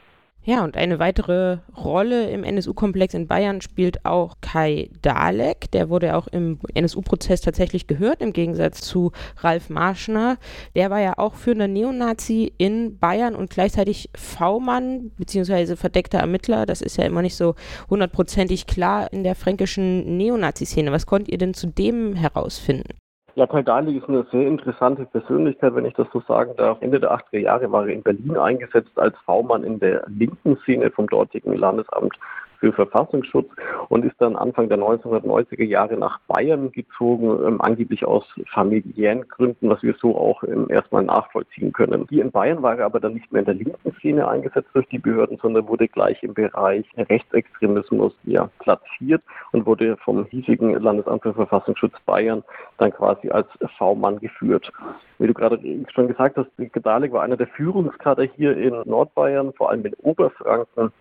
Ja, und eine weitere Rolle im NSU-Komplex in Bayern spielt auch Kai Dalek. Der wurde auch im NSU-Prozess tatsächlich gehört, im Gegensatz zu Ralf Marschner. Der war ja auch führender Neonazi in Bayern und gleichzeitig V-Mann bzw. verdeckter Ermittler. Das ist ja immer nicht so hundertprozentig klar in der fränkischen Neonazi-Szene. Was konnt ihr denn zu dem herausfinden? Ja, Kai Dali ist eine sehr interessante Persönlichkeit, wenn ich das so sagen darf. Ende der 80er Jahre war er in Berlin eingesetzt als V-Mann in der linken Szene vom dortigen Landesamt für Verfassungsschutz und ist dann Anfang der 1990er Jahre nach Bayern gezogen, ähm, angeblich aus familiären Gründen, was wir so auch ähm, erstmal nachvollziehen können. Hier in Bayern war er aber dann nicht mehr in der linken Szene eingesetzt durch die Behörden, sondern wurde gleich im Bereich Rechtsextremismus ja, platziert und wurde vom hiesigen Landesamt für Verfassungsschutz Bayern dann quasi als V-Mann geführt. Wie du gerade schon gesagt hast, Gedalik war einer der Führungskader hier in Nordbayern, vor allem in Oberfranken.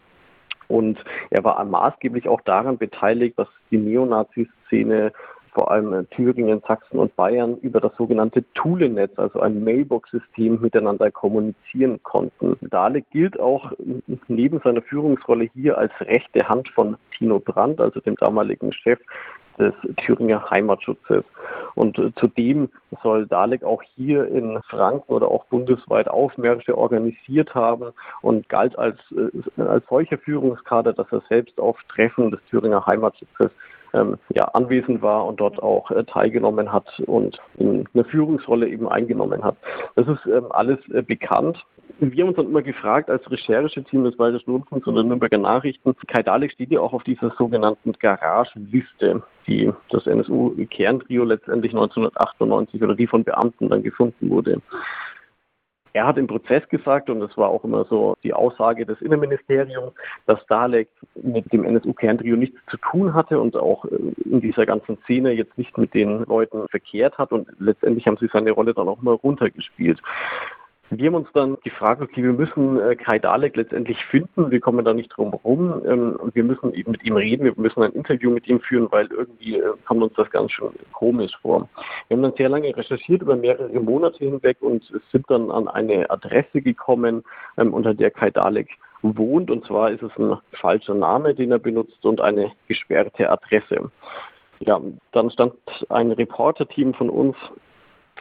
Und er war maßgeblich auch daran beteiligt, dass die Neonazi-Szene vor allem Thüringen, Sachsen und Bayern über das sogenannte Thule-Netz, also ein Mailbox-System, miteinander kommunizieren konnten. Dahle gilt auch neben seiner Führungsrolle hier als rechte Hand von Tino Brandt, also dem damaligen Chef des Thüringer Heimatschutzes. Und äh, zudem soll Dalek auch hier in Franken oder auch bundesweit Aufmärsche organisiert haben und galt als, äh, als solcher Führungskader, dass er selbst auf Treffen des Thüringer Heimatschutzes ähm, ja, anwesend war und dort auch äh, teilgenommen hat und eine Führungsrolle eben eingenommen hat. Das ist ähm, alles äh, bekannt. Wir haben uns dann immer gefragt, als Rechercheteam des Bayerischen Rundfunks oder Nürnberger Nachrichten, Kai Dalek steht ja auch auf dieser sogenannten Garagenliste, die das NSU-Kerntrio letztendlich 1998 oder die von Beamten dann gefunden wurde. Er hat im Prozess gesagt, und das war auch immer so die Aussage des Innenministeriums, dass Dalek mit dem NSU-Kerntrio nichts zu tun hatte und auch äh, in dieser ganzen Szene jetzt nicht mit den Leuten verkehrt hat. Und letztendlich haben sie seine Rolle dann auch mal runtergespielt. Wir haben uns dann gefragt, okay, wir müssen äh, Kai Dalek letztendlich finden, wir kommen da nicht drum herum ähm, und wir müssen eben mit ihm reden, wir müssen ein Interview mit ihm führen, weil irgendwie äh, kommt uns das ganz schön komisch vor. Wir haben dann sehr lange recherchiert über mehrere Monate hinweg und sind dann an eine Adresse gekommen, ähm, unter der Kai Dalek wohnt und zwar ist es ein falscher Name, den er benutzt und eine gesperrte Adresse. Ja, dann stand ein Reporterteam von uns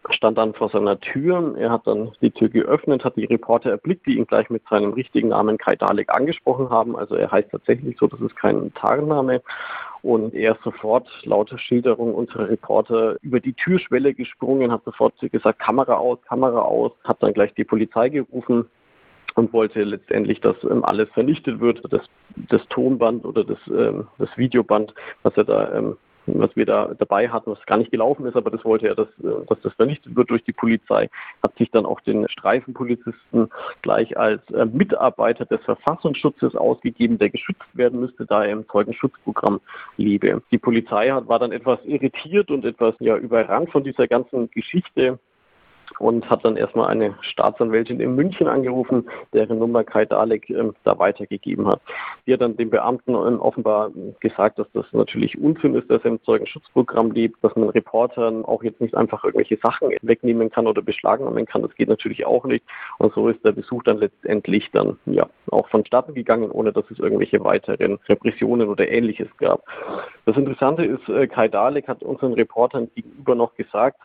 stand dann vor seiner Tür. Er hat dann die Tür geöffnet, hat die Reporter erblickt, die ihn gleich mit seinem richtigen Namen Kai Dalek angesprochen haben. Also er heißt tatsächlich so, das ist kein Tarnname. Und er ist sofort laut Schilderung unserer Reporter über die Türschwelle gesprungen, hat sofort gesagt, Kamera aus, Kamera aus, hat dann gleich die Polizei gerufen und wollte letztendlich, dass ähm, alles vernichtet wird, das, das Tonband oder das, ähm, das Videoband, was er da ähm, was wir da dabei hatten, was gar nicht gelaufen ist, aber das wollte er, dass, äh, dass das vernichtet wird durch die Polizei, hat sich dann auch den Streifenpolizisten gleich als äh, Mitarbeiter des Verfassungsschutzes ausgegeben, der geschützt werden müsste, da er im Zeugenschutzprogramm lebe. Die Polizei hat, war dann etwas irritiert und etwas ja, überrannt von dieser ganzen Geschichte und hat dann erstmal eine Staatsanwältin in München angerufen, deren Nummer Kai Dalek ähm, da weitergegeben hat. Die hat dann den Beamten ähm, offenbar gesagt, dass das natürlich Unsinn ist, dass er im Zeugenschutzprogramm lebt, dass man Reportern auch jetzt nicht einfach irgendwelche Sachen wegnehmen kann oder beschlagnahmen kann. Das geht natürlich auch nicht. Und so ist der Besuch dann letztendlich dann ja auch vonstatten gegangen, ohne dass es irgendwelche weiteren Repressionen oder ähnliches gab. Das Interessante ist, äh, Kai Dalek hat unseren Reportern gegenüber noch gesagt,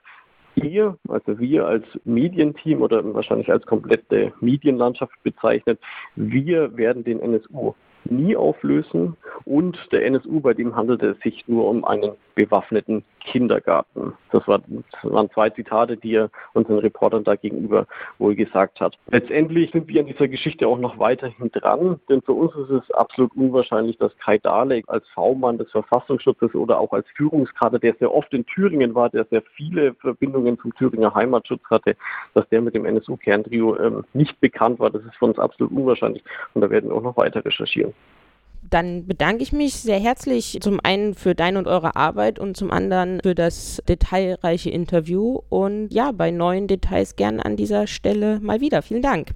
ihr, also wir als Medienteam oder wahrscheinlich als komplette Medienlandschaft bezeichnet, wir werden den NSU nie auflösen und der NSU, bei dem handelte es sich nur um einen bewaffneten Kindergarten. Das, war, das waren zwei Zitate, die er unseren Reportern da gegenüber wohl gesagt hat. Letztendlich sind wir an dieser Geschichte auch noch weiterhin dran, denn für uns ist es absolut unwahrscheinlich, dass Kai Dalek als V-Mann des Verfassungsschutzes oder auch als Führungskader, der sehr oft in Thüringen war, der sehr viele Verbindungen zum Thüringer Heimatschutz hatte, dass der mit dem NSU-Kerntrio ähm, nicht bekannt war. Das ist für uns absolut unwahrscheinlich und da werden wir auch noch weiter recherchieren. Dann bedanke ich mich sehr herzlich zum einen für deine und eure Arbeit und zum anderen für das detailreiche Interview. Und ja, bei neuen Details gern an dieser Stelle mal wieder. Vielen Dank.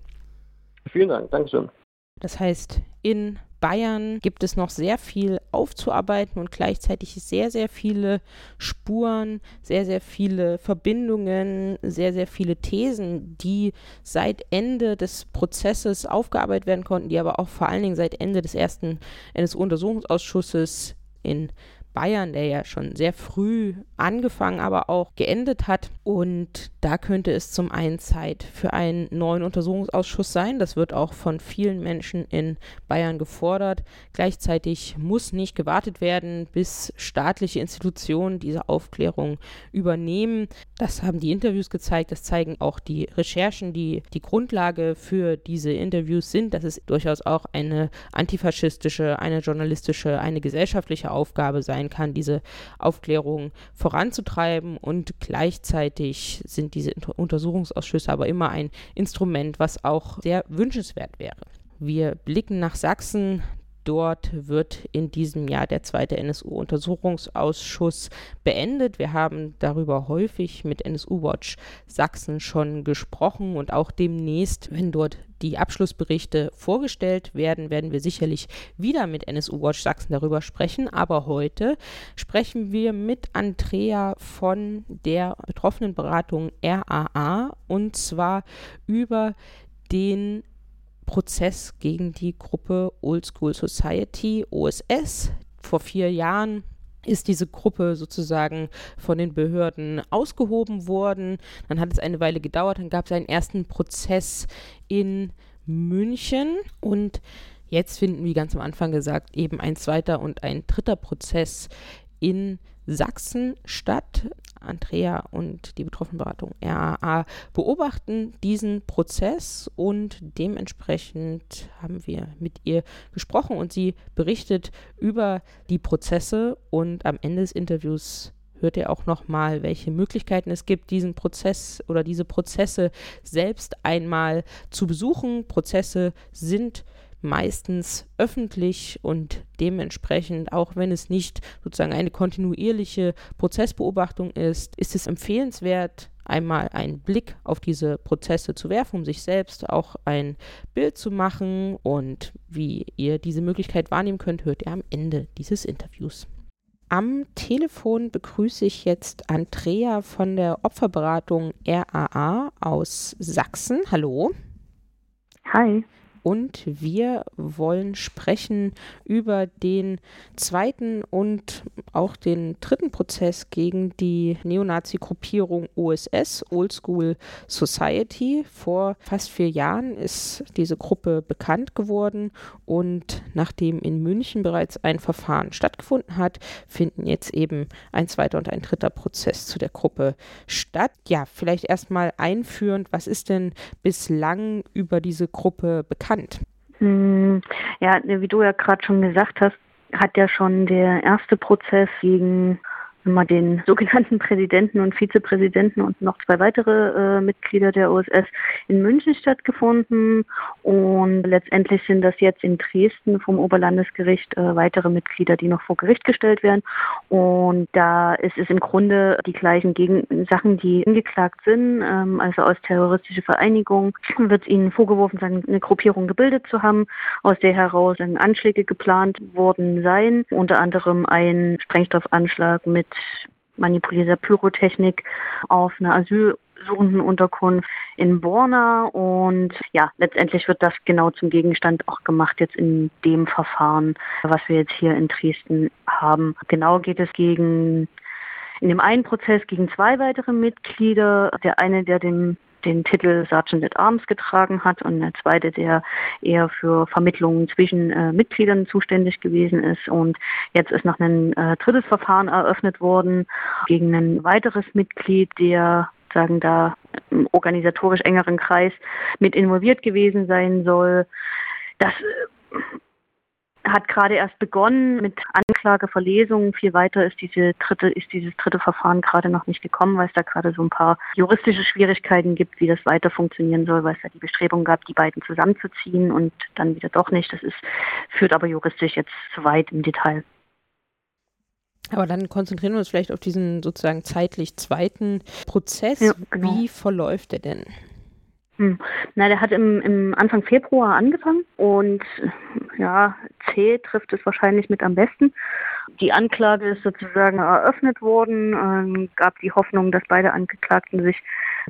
Vielen Dank, Dankeschön. Das heißt, in Bayern gibt es noch sehr viel aufzuarbeiten und gleichzeitig sehr, sehr viele Spuren, sehr, sehr viele Verbindungen, sehr, sehr viele Thesen, die seit Ende des Prozesses aufgearbeitet werden konnten, die aber auch vor allen Dingen seit Ende des ersten NSU-Untersuchungsausschusses in Bayern, der ja schon sehr früh angefangen, aber auch geendet hat. Und da könnte es zum einen Zeit für einen neuen Untersuchungsausschuss sein. Das wird auch von vielen Menschen in Bayern gefordert. Gleichzeitig muss nicht gewartet werden, bis staatliche Institutionen diese Aufklärung übernehmen. Das haben die Interviews gezeigt. Das zeigen auch die Recherchen, die die Grundlage für diese Interviews sind. dass es durchaus auch eine antifaschistische, eine journalistische, eine gesellschaftliche Aufgabe sein sein kann, diese Aufklärung voranzutreiben. Und gleichzeitig sind diese Untersuchungsausschüsse aber immer ein Instrument, was auch sehr wünschenswert wäre. Wir blicken nach Sachsen. Dort wird in diesem Jahr der zweite NSU-Untersuchungsausschuss beendet. Wir haben darüber häufig mit NSU Watch Sachsen schon gesprochen und auch demnächst, wenn dort die Abschlussberichte vorgestellt werden, werden wir sicherlich wieder mit NSU Watch Sachsen darüber sprechen. Aber heute sprechen wir mit Andrea von der Betroffenenberatung RAA und zwar über den Prozess gegen die Gruppe Old School Society, OSS. Vor vier Jahren ist diese Gruppe sozusagen von den Behörden ausgehoben worden. Dann hat es eine Weile gedauert, dann gab es einen ersten Prozess in München und jetzt finden, wie ganz am Anfang gesagt, eben ein zweiter und ein dritter Prozess in Sachsen statt. Andrea und die Betroffenenberatung RAA beobachten diesen Prozess und dementsprechend haben wir mit ihr gesprochen und sie berichtet über die Prozesse und am Ende des Interviews hört ihr auch nochmal, welche Möglichkeiten es gibt, diesen Prozess oder diese Prozesse selbst einmal zu besuchen. Prozesse sind meistens öffentlich und dementsprechend, auch wenn es nicht sozusagen eine kontinuierliche Prozessbeobachtung ist, ist es empfehlenswert, einmal einen Blick auf diese Prozesse zu werfen, um sich selbst auch ein Bild zu machen. Und wie ihr diese Möglichkeit wahrnehmen könnt, hört ihr am Ende dieses Interviews. Am Telefon begrüße ich jetzt Andrea von der Opferberatung RAA aus Sachsen. Hallo. Hi und wir wollen sprechen über den zweiten und auch den dritten Prozess gegen die Neonazi-Gruppierung OSS, Old School Society. Vor fast vier Jahren ist diese Gruppe bekannt geworden und nachdem in München bereits ein Verfahren stattgefunden hat, finden jetzt eben ein zweiter und ein dritter Prozess zu der Gruppe statt. Ja, vielleicht erstmal einführend, was ist denn bislang über diese Gruppe bekannt? Bekannt? Hm, ja, wie du ja gerade schon gesagt hast, hat ja schon der erste Prozess gegen immer den sogenannten Präsidenten und Vizepräsidenten und noch zwei weitere äh, Mitglieder der OSS in München stattgefunden. Und letztendlich sind das jetzt in Dresden vom Oberlandesgericht äh, weitere Mitglieder, die noch vor Gericht gestellt werden. Und da ist es im Grunde die gleichen Gegen Sachen, die angeklagt sind. Ähm, also aus terroristischer Vereinigung wird ihnen vorgeworfen, eine Gruppierung gebildet zu haben, aus der heraus Anschläge geplant worden seien, unter anderem ein Sprengstoffanschlag mit manipulierter Pyrotechnik auf einer Asylsuchendenunterkunft in Borna und ja, letztendlich wird das genau zum Gegenstand auch gemacht jetzt in dem Verfahren, was wir jetzt hier in Dresden haben. Genau geht es gegen in dem einen Prozess gegen zwei weitere Mitglieder. Der eine, der dem den Titel Sergeant at Arms getragen hat und der zweite, der eher für Vermittlungen zwischen äh, Mitgliedern zuständig gewesen ist. Und jetzt ist noch ein äh, drittes Verfahren eröffnet worden gegen ein weiteres Mitglied, der sagen da im organisatorisch engeren Kreis mit involviert gewesen sein soll. Das äh, hat gerade erst begonnen mit Anklageverlesungen. Viel weiter ist diese dritte, ist dieses dritte Verfahren gerade noch nicht gekommen, weil es da gerade so ein paar juristische Schwierigkeiten gibt, wie das weiter funktionieren soll, weil es da die Bestrebung gab, die beiden zusammenzuziehen und dann wieder doch nicht. Das ist, führt aber juristisch jetzt zu weit im Detail. Aber dann konzentrieren wir uns vielleicht auf diesen sozusagen zeitlich zweiten Prozess. Ja, genau. Wie verläuft der denn? Hm. Na, der hat im, im Anfang Februar angefangen und ja, C trifft es wahrscheinlich mit am besten. Die Anklage ist sozusagen eröffnet worden, ähm, gab die Hoffnung, dass beide Angeklagten sich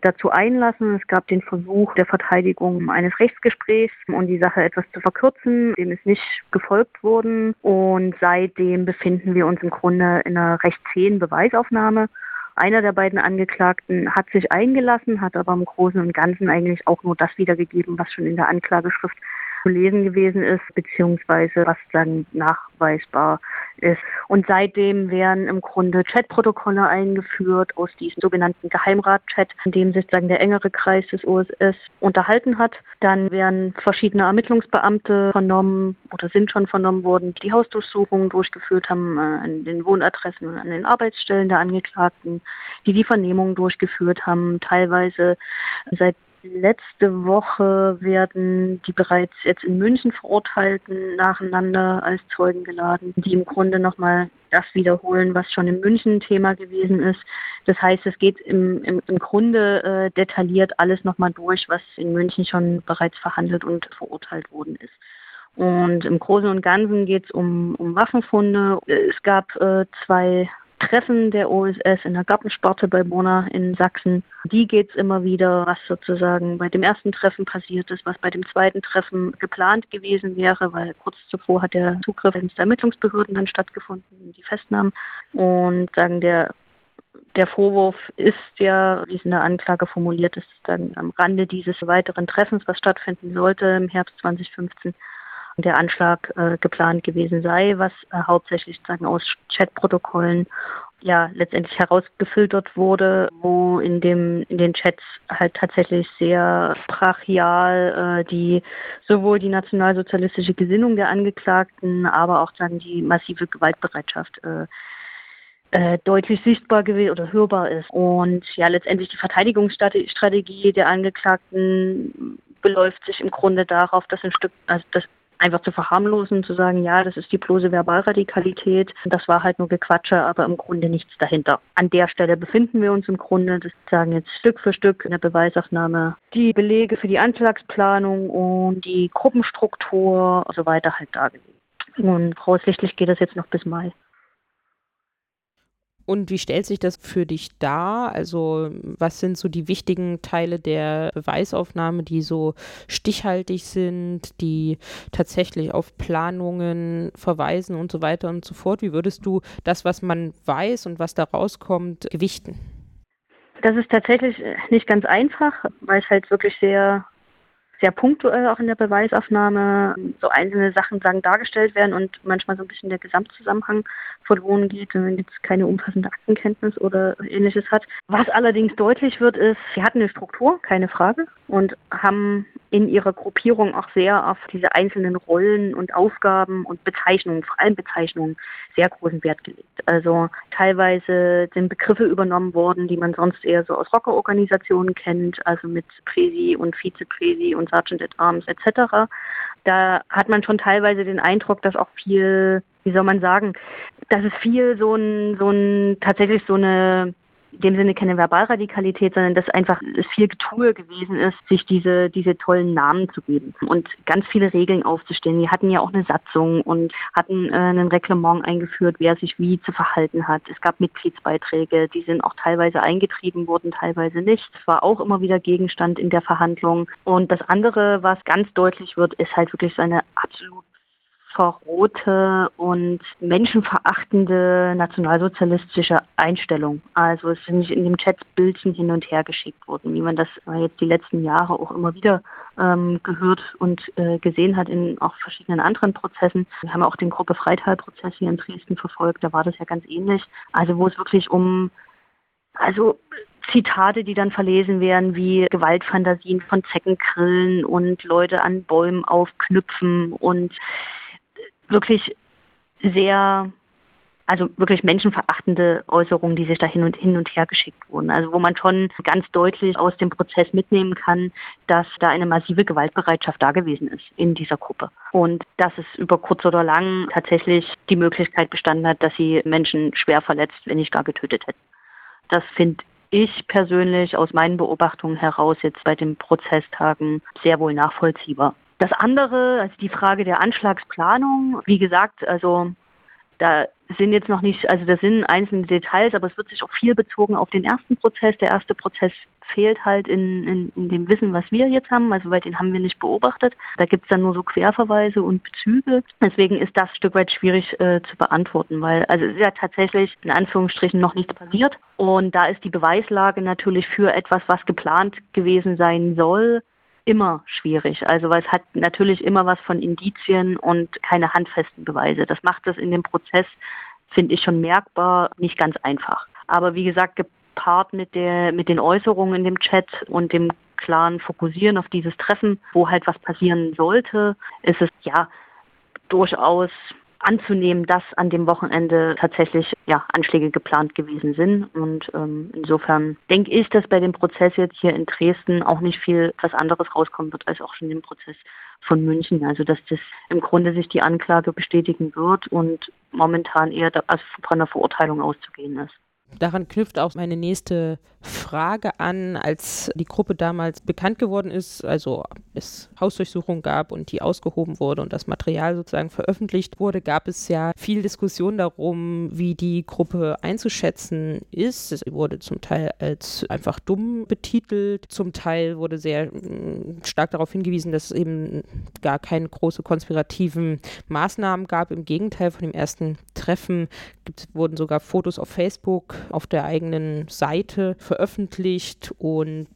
dazu einlassen. Es gab den Versuch der Verteidigung eines Rechtsgesprächs, um die Sache etwas zu verkürzen. Dem ist nicht gefolgt worden und seitdem befinden wir uns im Grunde in einer recht zähen Beweisaufnahme. Einer der beiden Angeklagten hat sich eingelassen, hat aber im Großen und Ganzen eigentlich auch nur das wiedergegeben, was schon in der Anklageschrift zu lesen gewesen ist, beziehungsweise was dann nachweisbar ist. Und seitdem werden im Grunde Chatprotokolle eingeführt aus diesem sogenannten Geheimrat-Chat, in dem sich sozusagen der engere Kreis des OSS unterhalten hat. Dann werden verschiedene Ermittlungsbeamte vernommen oder sind schon vernommen worden, die Hausdurchsuchungen durchgeführt haben äh, an den Wohnadressen und an den Arbeitsstellen der Angeklagten, die die Vernehmungen durchgeführt haben, teilweise seit Letzte Woche werden die bereits jetzt in München Verurteilten nacheinander als Zeugen geladen, die im Grunde nochmal das wiederholen, was schon in München Thema gewesen ist. Das heißt, es geht im, im, im Grunde äh, detailliert alles nochmal durch, was in München schon bereits verhandelt und verurteilt worden ist. Und im Großen und Ganzen geht es um, um Waffenfunde. Es gab äh, zwei Treffen der OSS in der Gartensparte bei Bona in Sachsen. Die geht es immer wieder, was sozusagen bei dem ersten Treffen passiert ist, was bei dem zweiten Treffen geplant gewesen wäre, weil kurz zuvor hat der Zugriff ins Ermittlungsbehörden dann stattgefunden, die Festnahmen. Und sagen der der Vorwurf ist ja, wie es in der Anklage formuliert ist, dann am Rande dieses weiteren Treffens, was stattfinden sollte im Herbst 2015, der Anschlag äh, geplant gewesen sei, was äh, hauptsächlich sagen aus Chatprotokollen ja letztendlich herausgefiltert wurde, wo in dem in den Chats halt tatsächlich sehr brachial äh, die sowohl die nationalsozialistische Gesinnung der Angeklagten, aber auch sagen die massive Gewaltbereitschaft äh, äh, deutlich sichtbar gewesen oder hörbar ist. Und ja, letztendlich die Verteidigungsstrategie der Angeklagten beläuft sich im Grunde darauf, dass ein Stück, also das einfach zu verharmlosen, zu sagen, ja, das ist die bloße Verbalradikalität. Das war halt nur Gequatsche, aber im Grunde nichts dahinter. An der Stelle befinden wir uns im Grunde, das sagen jetzt Stück für Stück in der Beweisaufnahme, die Belege für die Anschlagsplanung und die Gruppenstruktur und so weiter halt dargelegt. Und voraussichtlich geht das jetzt noch bis Mai. Und wie stellt sich das für dich dar? Also was sind so die wichtigen Teile der Beweisaufnahme, die so stichhaltig sind, die tatsächlich auf Planungen verweisen und so weiter und so fort? Wie würdest du das, was man weiß und was da rauskommt, gewichten? Das ist tatsächlich nicht ganz einfach, weil es halt wirklich sehr sehr punktuell auch in der Beweisaufnahme so einzelne Sachen sagen dargestellt werden und manchmal so ein bisschen der Gesamtzusammenhang verloren geht, wenn man jetzt keine umfassende Aktenkenntnis oder ähnliches hat. Was allerdings deutlich wird, ist, sie hatten eine Struktur, keine Frage, und haben in ihrer Gruppierung auch sehr auf diese einzelnen Rollen und Aufgaben und Bezeichnungen, vor allem Bezeichnungen, sehr großen Wert gelegt. Also teilweise sind Begriffe übernommen worden, die man sonst eher so aus Rockerorganisationen kennt, also mit Präsi und Vizepräsi und Sergeant at Arms etc. Da hat man schon teilweise den Eindruck, dass auch viel, wie soll man sagen, dass es viel so ein, so ein tatsächlich so eine in dem Sinne keine Verbalradikalität, sondern dass einfach es viel Getue gewesen ist, sich diese, diese tollen Namen zu geben und ganz viele Regeln aufzustellen. Die hatten ja auch eine Satzung und hatten äh, ein Reglement eingeführt, wer sich wie zu verhalten hat. Es gab Mitgliedsbeiträge, die sind auch teilweise eingetrieben worden, teilweise nicht. Das war auch immer wieder Gegenstand in der Verhandlung. Und das andere, was ganz deutlich wird, ist halt wirklich so eine absolut verrohte und menschenverachtende nationalsozialistische Einstellung. Also es sind in dem Chat Bildchen hin und her geschickt worden, wie man das jetzt die letzten Jahre auch immer wieder ähm, gehört und äh, gesehen hat in auch verschiedenen anderen Prozessen. Wir haben auch den Gruppe Freital-Prozess hier in Dresden verfolgt, da war das ja ganz ähnlich. Also wo es wirklich um also Zitate, die dann verlesen werden, wie Gewaltfantasien von Zeckengrillen und Leute an Bäumen aufknüpfen und wirklich sehr, also wirklich menschenverachtende Äußerungen, die sich da hin und hin und her geschickt wurden. Also wo man schon ganz deutlich aus dem Prozess mitnehmen kann, dass da eine massive Gewaltbereitschaft da gewesen ist in dieser Gruppe. Und dass es über kurz oder lang tatsächlich die Möglichkeit bestanden hat, dass sie Menschen schwer verletzt, wenn nicht gar getötet hätten. Das finde ich persönlich aus meinen Beobachtungen heraus jetzt bei den Prozesstagen sehr wohl nachvollziehbar. Das andere, also die Frage der Anschlagsplanung, wie gesagt, also da sind jetzt noch nicht, also das sind einzelne Details, aber es wird sich auch viel bezogen auf den ersten Prozess. Der erste Prozess fehlt halt in, in, in dem Wissen, was wir jetzt haben, also weil den haben wir nicht beobachtet. Da gibt es dann nur so Querverweise und Bezüge. Deswegen ist das ein Stück weit schwierig äh, zu beantworten, weil also es ist ja tatsächlich in Anführungsstrichen noch nichts passiert. Und da ist die Beweislage natürlich für etwas, was geplant gewesen sein soll, immer schwierig. Also weil es hat natürlich immer was von Indizien und keine handfesten Beweise. Das macht es in dem Prozess, finde ich schon merkbar, nicht ganz einfach. Aber wie gesagt, gepaart mit der, mit den Äußerungen in dem Chat und dem klaren Fokussieren auf dieses Treffen, wo halt was passieren sollte, ist es ja durchaus anzunehmen, dass an dem Wochenende tatsächlich ja, Anschläge geplant gewesen sind. Und ähm, insofern denke ich, dass bei dem Prozess jetzt hier in Dresden auch nicht viel was anderes rauskommen wird als auch schon im Prozess von München. Also dass das im Grunde sich die Anklage bestätigen wird und momentan eher von einer Verurteilung auszugehen ist. Daran knüpft auch meine nächste Frage an, als die Gruppe damals bekannt geworden ist, also es Hausdurchsuchungen gab und die ausgehoben wurde und das Material sozusagen veröffentlicht wurde, gab es ja viel Diskussion darum, wie die Gruppe einzuschätzen ist. Es wurde zum Teil als einfach dumm betitelt, zum Teil wurde sehr mm, stark darauf hingewiesen, dass es eben gar keine große konspirativen Maßnahmen gab. Im Gegenteil, von dem ersten Treffen wurden sogar Fotos auf Facebook auf der eigenen Seite veröffentlicht und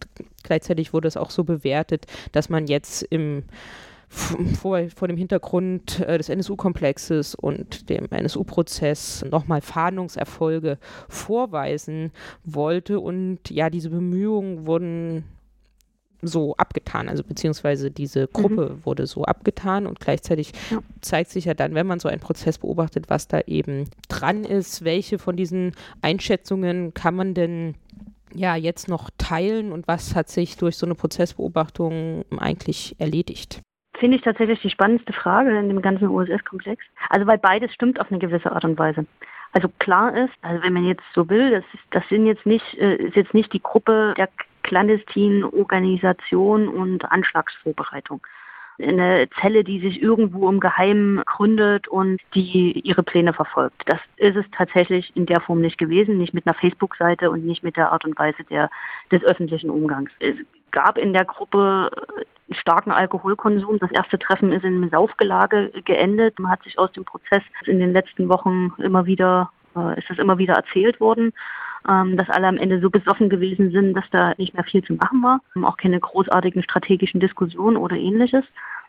gleichzeitig wurde es auch so bewertet, dass man jetzt im vor, vor dem Hintergrund äh, des NSU-Komplexes und dem NSU-Prozess nochmal Fahndungserfolge vorweisen wollte. Und ja, diese Bemühungen wurden so abgetan, also beziehungsweise diese Gruppe mhm. wurde so abgetan und gleichzeitig ja. zeigt sich ja dann, wenn man so einen Prozess beobachtet, was da eben dran ist, welche von diesen Einschätzungen kann man denn ja jetzt noch teilen und was hat sich durch so eine Prozessbeobachtung eigentlich erledigt? Finde ich tatsächlich die spannendste Frage in dem ganzen OSS-Komplex. Also weil beides stimmt auf eine gewisse Art und Weise. Also klar ist, also wenn man jetzt so will, das, ist, das sind jetzt nicht, äh, ist jetzt nicht die Gruppe der clandestinen Organisation und Anschlagsvorbereitung eine Zelle, die sich irgendwo im Geheimen gründet und die ihre Pläne verfolgt. Das ist es tatsächlich in der Form nicht gewesen, nicht mit einer Facebook-Seite und nicht mit der Art und Weise der, des öffentlichen Umgangs. Es gab in der Gruppe starken Alkoholkonsum. Das erste Treffen ist in einem Saufgelage geendet. Man hat sich aus dem Prozess in den letzten Wochen immer wieder, äh, ist das immer wieder erzählt worden ähm, dass alle am Ende so besoffen gewesen sind, dass da nicht mehr viel zu machen war. Auch keine großartigen strategischen Diskussionen oder ähnliches.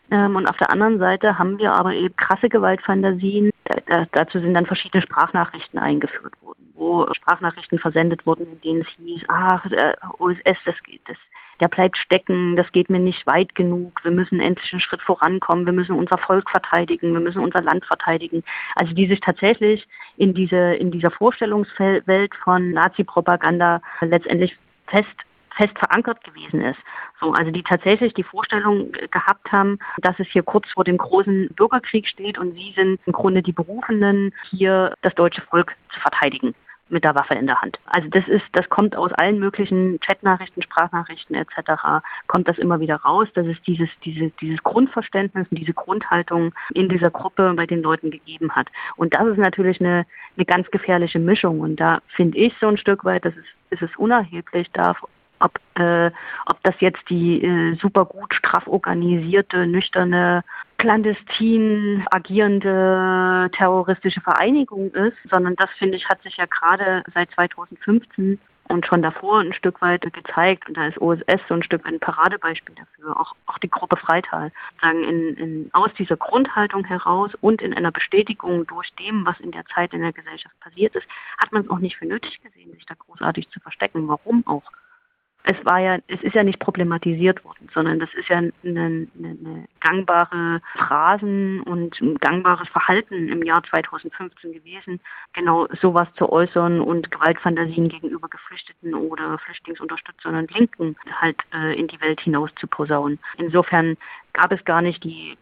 Ähm, und auf der anderen Seite haben wir aber eben krasse Gewaltfantasien. Da, dazu sind dann verschiedene Sprachnachrichten eingeführt worden, wo Sprachnachrichten versendet wurden, in denen es hieß, ach, der OSS, das geht, das der bleibt stecken, das geht mir nicht weit genug, wir müssen endlich einen Schritt vorankommen, wir müssen unser Volk verteidigen, wir müssen unser Land verteidigen. Also die sich tatsächlich in diese, in dieser Vorstellungswelt von Nazi-Propaganda letztendlich fest fest verankert gewesen ist. So, also die tatsächlich die Vorstellung gehabt haben, dass es hier kurz vor dem großen Bürgerkrieg steht und sie sind im Grunde die Berufenen, hier das deutsche Volk zu verteidigen mit der Waffe in der Hand. Also das ist, das kommt aus allen möglichen Chatnachrichten, Sprachnachrichten etc. kommt das immer wieder raus, dass es dieses, diese, dieses Grundverständnis und diese Grundhaltung in dieser Gruppe bei den Leuten gegeben hat. Und das ist natürlich eine, eine ganz gefährliche Mischung. Und da finde ich so ein Stück weit, dass es, ist es unerheblich, darf, ob, äh, ob das jetzt die äh, super gut straff organisierte, nüchterne clandestin agierende terroristische Vereinigung ist, sondern das, finde ich, hat sich ja gerade seit 2015 und schon davor ein Stück weit gezeigt. Und da ist OSS so ein Stück ein Paradebeispiel dafür. Auch, auch die Gruppe Freital. Sagen in, in, aus dieser Grundhaltung heraus und in einer Bestätigung durch dem, was in der Zeit in der Gesellschaft passiert ist, hat man es auch nicht für nötig gesehen, sich da großartig zu verstecken. Warum auch? Es war ja, es ist ja nicht problematisiert worden, sondern das ist ja eine, eine, gangbare Phrasen und ein gangbares Verhalten im Jahr 2015 gewesen, genau sowas zu äußern und Gewaltfantasien gegenüber Geflüchteten oder Flüchtlingsunterstützern und Linken halt äh, in die Welt hinaus zu posaunen. Insofern gab es gar nicht die,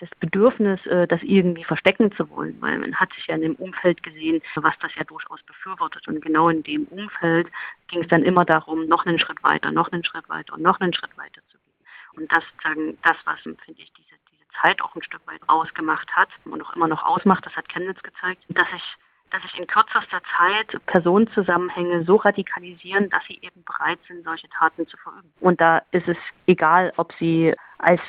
das Bedürfnis, äh, das irgendwie verstecken zu wollen, weil man hat sich ja in dem Umfeld gesehen, was das ja durchaus befürwortet. Und genau in dem Umfeld ging es dann immer darum, noch einen Schritt weiter, noch einen Schritt weiter und noch einen Schritt weiter zu gehen. Und das sagen, das, was finde ich diese, diese Zeit auch ein Stück weit ausgemacht hat und auch immer noch ausmacht, das hat Chemnitz gezeigt, dass ich dass sich in kürzester Zeit Personenzusammenhänge so radikalisieren, dass sie eben bereit sind, solche Taten zu verüben. Und da ist es egal, ob sie als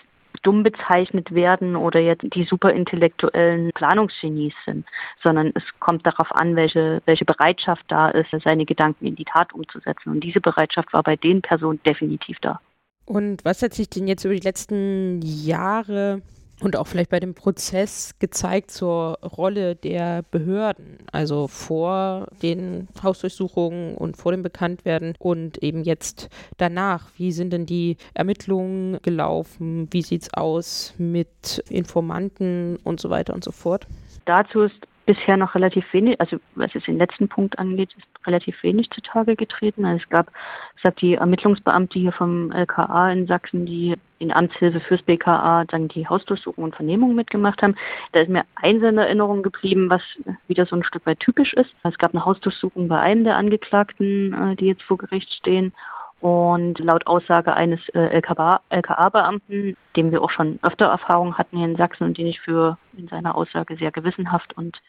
dumm bezeichnet werden oder jetzt die superintellektuellen Planungsgenies sind, sondern es kommt darauf an, welche, welche Bereitschaft da ist, seine Gedanken in die Tat umzusetzen. Und diese Bereitschaft war bei den Personen definitiv da. Und was hat sich denn jetzt über die letzten Jahre und auch vielleicht bei dem Prozess gezeigt zur Rolle der Behörden, also vor den Hausdurchsuchungen und vor dem Bekanntwerden und eben jetzt danach. Wie sind denn die Ermittlungen gelaufen? Wie sieht es aus mit Informanten und so weiter und so fort? Dazu ist bisher noch relativ wenig, also was es den letzten Punkt angeht, ist relativ wenig zutage getreten. Also es gab, es gab die Ermittlungsbeamte hier vom LKA in Sachsen, die in Amtshilfe fürs BKA dann die Hausdurchsuchung und Vernehmung mitgemacht haben. Da ist mir eins in Erinnerung geblieben, was wieder so ein Stück weit typisch ist. Es gab eine Hausdurchsuchung bei einem der Angeklagten, äh, die jetzt vor Gericht stehen. Und laut Aussage eines äh, LKA-Beamten, dem wir auch schon öfter Erfahrung hatten hier in Sachsen und den ich für in seiner Aussage sehr gewissenhaft und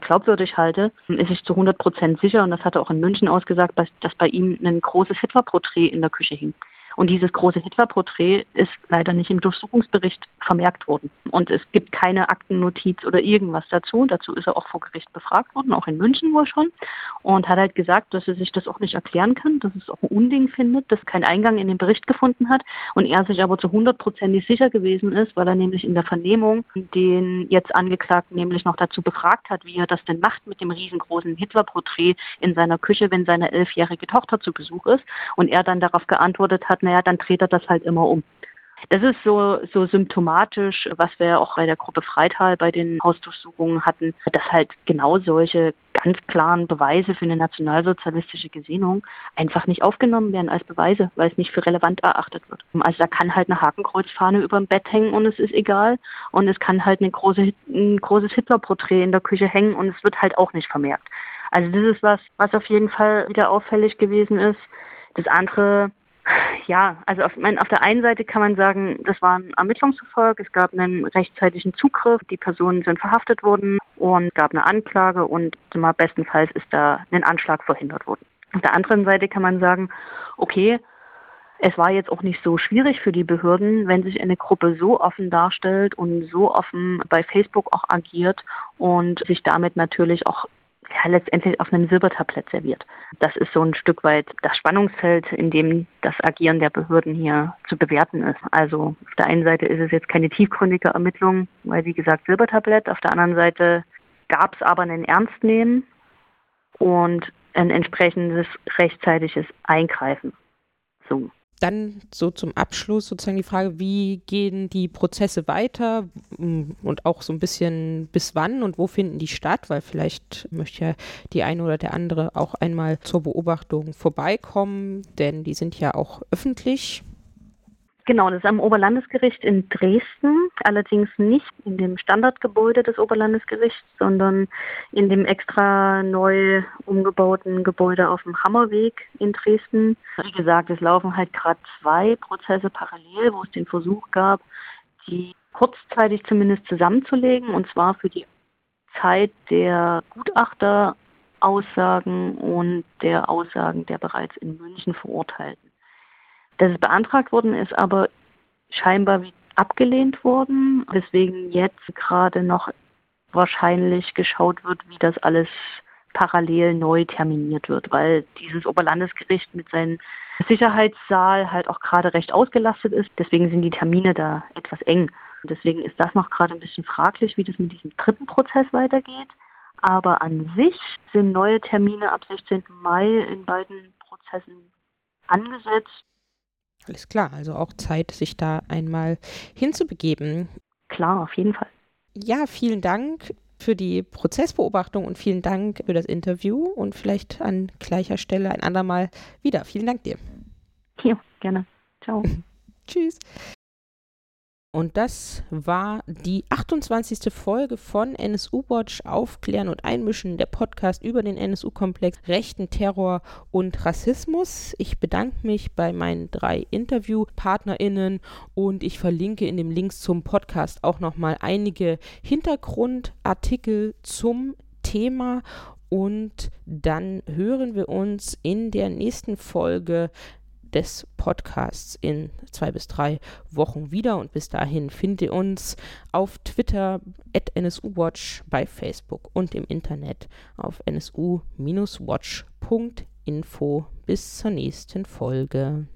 glaubwürdig halte, ist sich zu 100 Prozent sicher, und das hat er auch in München ausgesagt, dass bei ihm ein großes Hitlerporträt in der Küche hing. Und dieses große Hitlerporträt ist leider nicht im Durchsuchungsbericht vermerkt worden. Und es gibt keine Aktennotiz oder irgendwas dazu. Dazu ist er auch vor Gericht befragt worden, auch in München wohl schon. Und hat halt gesagt, dass er sich das auch nicht erklären kann, dass es auch ein Unding findet, dass kein Eingang in den Bericht gefunden hat. Und er sich aber zu hundertprozentig sicher gewesen ist, weil er nämlich in der Vernehmung den jetzt Angeklagten nämlich noch dazu befragt hat, wie er das denn macht mit dem riesengroßen Hitlerporträt in seiner Küche, wenn seine elfjährige Tochter zu Besuch ist. Und er dann darauf geantwortet hat, naja, dann dreht er das halt immer um. Das ist so, so symptomatisch, was wir auch bei der Gruppe Freital bei den Hausdurchsuchungen hatten, dass halt genau solche ganz klaren Beweise für eine nationalsozialistische Gesinnung einfach nicht aufgenommen werden als Beweise, weil es nicht für relevant erachtet wird. Also da kann halt eine Hakenkreuzfahne über dem Bett hängen und es ist egal. Und es kann halt eine große, ein großes Hitlerporträt in der Küche hängen und es wird halt auch nicht vermerkt. Also das ist was, was auf jeden Fall wieder auffällig gewesen ist. Das andere ja, also auf, mein, auf der einen Seite kann man sagen, das war ein Ermittlungsverfolg, es gab einen rechtzeitigen Zugriff, die Personen sind verhaftet worden und gab eine Anklage und mal bestenfalls ist da ein Anschlag verhindert worden. Auf der anderen Seite kann man sagen, okay, es war jetzt auch nicht so schwierig für die Behörden, wenn sich eine Gruppe so offen darstellt und so offen bei Facebook auch agiert und sich damit natürlich auch ja, letztendlich auf einem Silbertablett serviert. Das ist so ein Stück weit das Spannungsfeld, in dem das Agieren der Behörden hier zu bewerten ist. Also auf der einen Seite ist es jetzt keine tiefgründige Ermittlung, weil wie gesagt Silbertablett. Auf der anderen Seite gab es aber einen Ernstnehmen und ein entsprechendes rechtzeitiges Eingreifen. So dann so zum Abschluss sozusagen die Frage, wie gehen die Prozesse weiter und auch so ein bisschen bis wann und wo finden die statt, weil vielleicht möchte ja die eine oder der andere auch einmal zur Beobachtung vorbeikommen, denn die sind ja auch öffentlich. Genau, das ist am Oberlandesgericht in Dresden, allerdings nicht in dem Standardgebäude des Oberlandesgerichts, sondern in dem extra neu umgebauten Gebäude auf dem Hammerweg in Dresden. Wie gesagt, es laufen halt gerade zwei Prozesse parallel, wo es den Versuch gab, die kurzzeitig zumindest zusammenzulegen, und zwar für die Zeit der Gutachteraussagen und der Aussagen der bereits in München Verurteilten. Dass es beantragt worden ist, aber scheinbar, abgelehnt worden, weswegen jetzt gerade noch wahrscheinlich geschaut wird, wie das alles parallel neu terminiert wird, weil dieses Oberlandesgericht mit seinem Sicherheitssaal halt auch gerade recht ausgelastet ist. Deswegen sind die Termine da etwas eng. Und deswegen ist das noch gerade ein bisschen fraglich, wie das mit diesem dritten Prozess weitergeht. Aber an sich sind neue Termine ab 16. Mai in beiden Prozessen angesetzt. Alles klar, also auch Zeit, sich da einmal hinzubegeben. Klar, auf jeden Fall. Ja, vielen Dank für die Prozessbeobachtung und vielen Dank für das Interview und vielleicht an gleicher Stelle ein andermal wieder. Vielen Dank dir. Ja, gerne. Ciao. Tschüss. Und das war die 28. Folge von NSU Watch Aufklären und Einmischen, der Podcast über den NSU-Komplex Rechten, Terror und Rassismus. Ich bedanke mich bei meinen drei InterviewpartnerInnen und ich verlinke in dem Links zum Podcast auch nochmal einige Hintergrundartikel zum Thema und dann hören wir uns in der nächsten Folge des Podcasts in zwei bis drei Wochen wieder. Und bis dahin findet ihr uns auf Twitter at NSUWatch, bei Facebook und im Internet auf nsu-watch.info. Bis zur nächsten Folge.